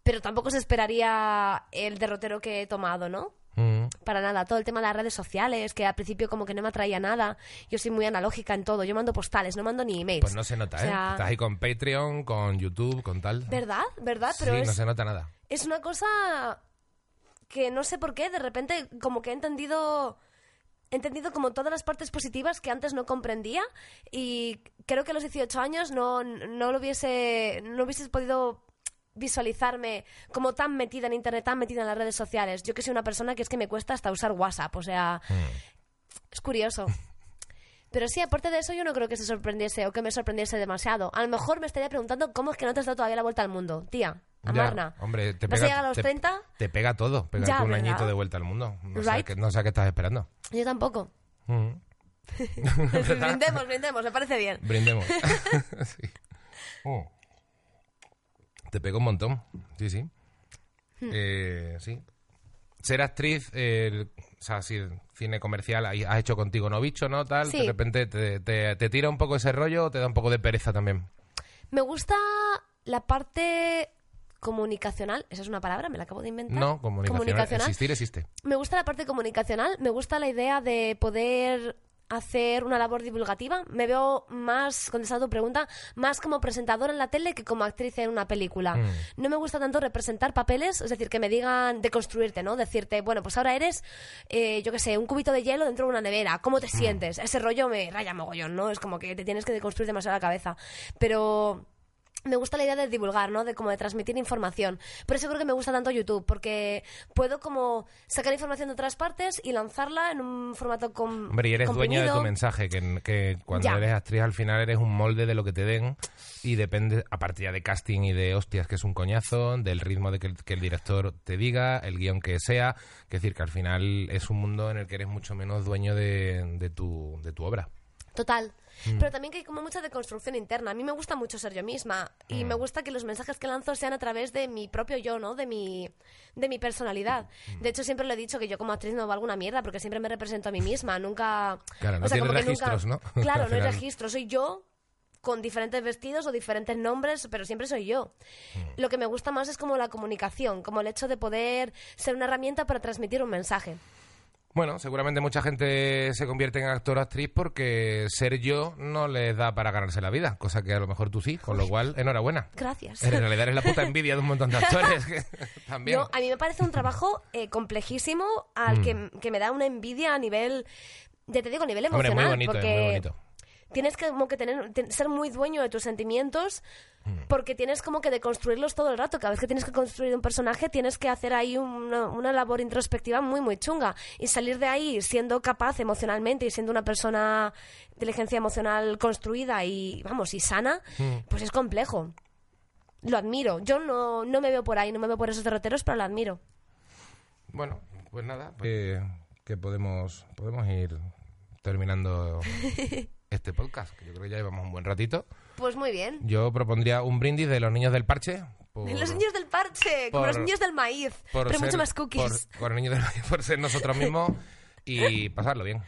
B: pero tampoco se esperaría el derrotero que he tomado, ¿no?
A: Mm.
B: Para nada, todo el tema de las redes sociales, que al principio como que no me atraía nada. Yo soy muy analógica en todo, yo mando postales, no mando ni emails.
A: Pues no se nota,
B: O sea,
A: ¿eh? Estás ahí con Patreon, con YouTube, con tal.
B: ¿Verdad? ¿Verdad? Pero
A: sí,
B: es,
A: no se nota nada.
B: es una cosa que no sé por qué, de repente como que he entendido he entendido como todas las partes positivas que antes no comprendía y creo que a los 18 años no, no lo hubiese no hubieses podido visualizarme como tan metida en internet, tan metida en las redes sociales. Yo que soy una persona que es que me cuesta hasta usar WhatsApp, o sea, es curioso. Pero sí, aparte de eso, yo no creo que se sorprendiese o que me sorprendiese demasiado. A lo mejor me estaría preguntando cómo es que no te has dado todavía la vuelta al mundo. Tía,
A: Ya,
B: Amarna.
A: hombre, te
B: ¿Vas
A: pega,
B: a los
A: te,
B: 30?
A: te pega todo. Pegarte
B: Ya,
A: un
B: ¿verdad?
A: añito de vuelta al mundo. No, sé,
B: Right.
A: qué, no sé a qué estás esperando.
B: Yo tampoco.
A: Mm.
B: brindemos, brindemos, me parece bien.
A: Brindemos. Sí. Oh. Te pega un montón. Sí, sí.
B: Hmm.
A: Eh, sí. Ser actriz, eh, o sea, sí, cine comercial, has hecho contigo no bicho, ¿no? Tal,
B: Sí.
A: de repente te, te- te tira un poco ese rollo o te da un poco de pereza también.
B: Me gusta la parte comunicacional. ¿Esa es una palabra? ¿Me la acabo de inventar?
A: No, comunicacional. Existir existe.
B: Me gusta la parte comunicacional, me gusta la idea de poder hacer una labor divulgativa. Me veo más, contestando tu pregunta, más como presentadora en la tele que como actriz en una película.
A: Mm.
B: No me gusta tanto representar papeles, es decir, que me digan de construirte, ¿no? Decirte, bueno, pues ahora eres, eh, yo qué sé, un cubito de hielo dentro de una nevera. ¿Cómo
A: Mm.
B: te sientes? Ese rollo me raya mogollón, ¿no? Es como que te tienes que deconstruir demasiado la cabeza. Pero me gusta la idea de divulgar, ¿no? De como de transmitir información. Por eso creo que me gusta tanto YouTube, porque puedo como sacar información de otras partes y lanzarla en un formato com
A: Hombre, y eres dueño de tu mensaje, que, que cuando
B: Ya.
A: eres actriz al final eres un molde de lo que te den y depende, aparte ya de casting y de hostias, que es un coñazo, del ritmo de que, el- que el director te diga, el guion que sea, que decir que al final es un mundo en el que eres mucho menos dueño de, de tu, de tu obra.
B: Total.
A: Mm.
B: Pero también que hay como mucha deconstrucción interna. A mí me gusta mucho ser yo misma
A: Mm.
B: y me gusta que los mensajes que lanzo sean a través de mi propio yo, ¿no? De mi, de mi personalidad.
A: Mm.
B: De hecho, siempre lo he dicho que yo como actriz no valgo una mierda porque siempre me represento a mí misma. Nunca...
A: Claro, no
B: o sea,
A: tienes
B: como que nunca-
A: registros, ¿no?
B: Claro, no hay
A: final.
B: registro. Soy yo con diferentes vestidos o diferentes nombres, pero siempre soy yo.
A: Mm.
B: Lo que me gusta más es como la comunicación, como el hecho de poder ser una herramienta para transmitir un mensaje.
A: Bueno, seguramente mucha gente se convierte en actor o actriz porque ser yo no les da para ganarse la vida, cosa que a lo mejor tú sí, con lo cual, enhorabuena.
B: Gracias.
A: En realidad eres la puta envidia de un montón de actores. que también.
B: No, a mí me parece un trabajo eh, complejísimo al
A: Mm.
B: que, que me da una envidia a nivel, ya te digo, a nivel
A: Hombre,
B: emocional.
A: muy bonito,
B: porque
A: muy bonito.
B: Tienes que como que tener, te- ser muy dueño de tus sentimientos
A: Mm.
B: porque tienes como que deconstruirlos todo el rato. Cada vez que tienes que construir un personaje tienes que hacer ahí una, una labor introspectiva muy, muy chunga. Y salir de ahí siendo capaz emocionalmente y siendo una persona de inteligencia emocional construida y, vamos, y sana,
A: Mm.
B: pues es complejo. Lo admiro. Yo no, no me veo por ahí, no me veo por esos derroteros, pero lo admiro.
A: Bueno, pues nada, pues, que, que podemos, podemos ir terminando este podcast, que yo creo que ya llevamos un buen ratito.
B: Pues muy bien.
A: Yo propondría un brindis de los niños del parche. por-
B: Los niños del parche, como los niños del maíz,
A: por
B: pero
A: ser-
B: mucho más cookies.
A: Por, por los niños del parche, por ser nosotros mismos y pasarlo bien.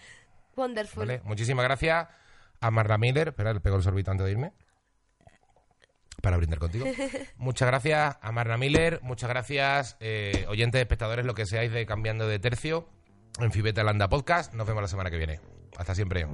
B: Wonderful.
A: ¿vale? Muchísimas gracias a Marla Miller. Espera, le pego el sorbito antes de irme. Para brindar contigo. Muchas gracias a Marla Miller. Muchas gracias, eh, oyentes, espectadores, lo que seáis de Cambiando de Tercio en Fibeta Landa Podcast. Nos vemos la semana que viene. Hasta siempre.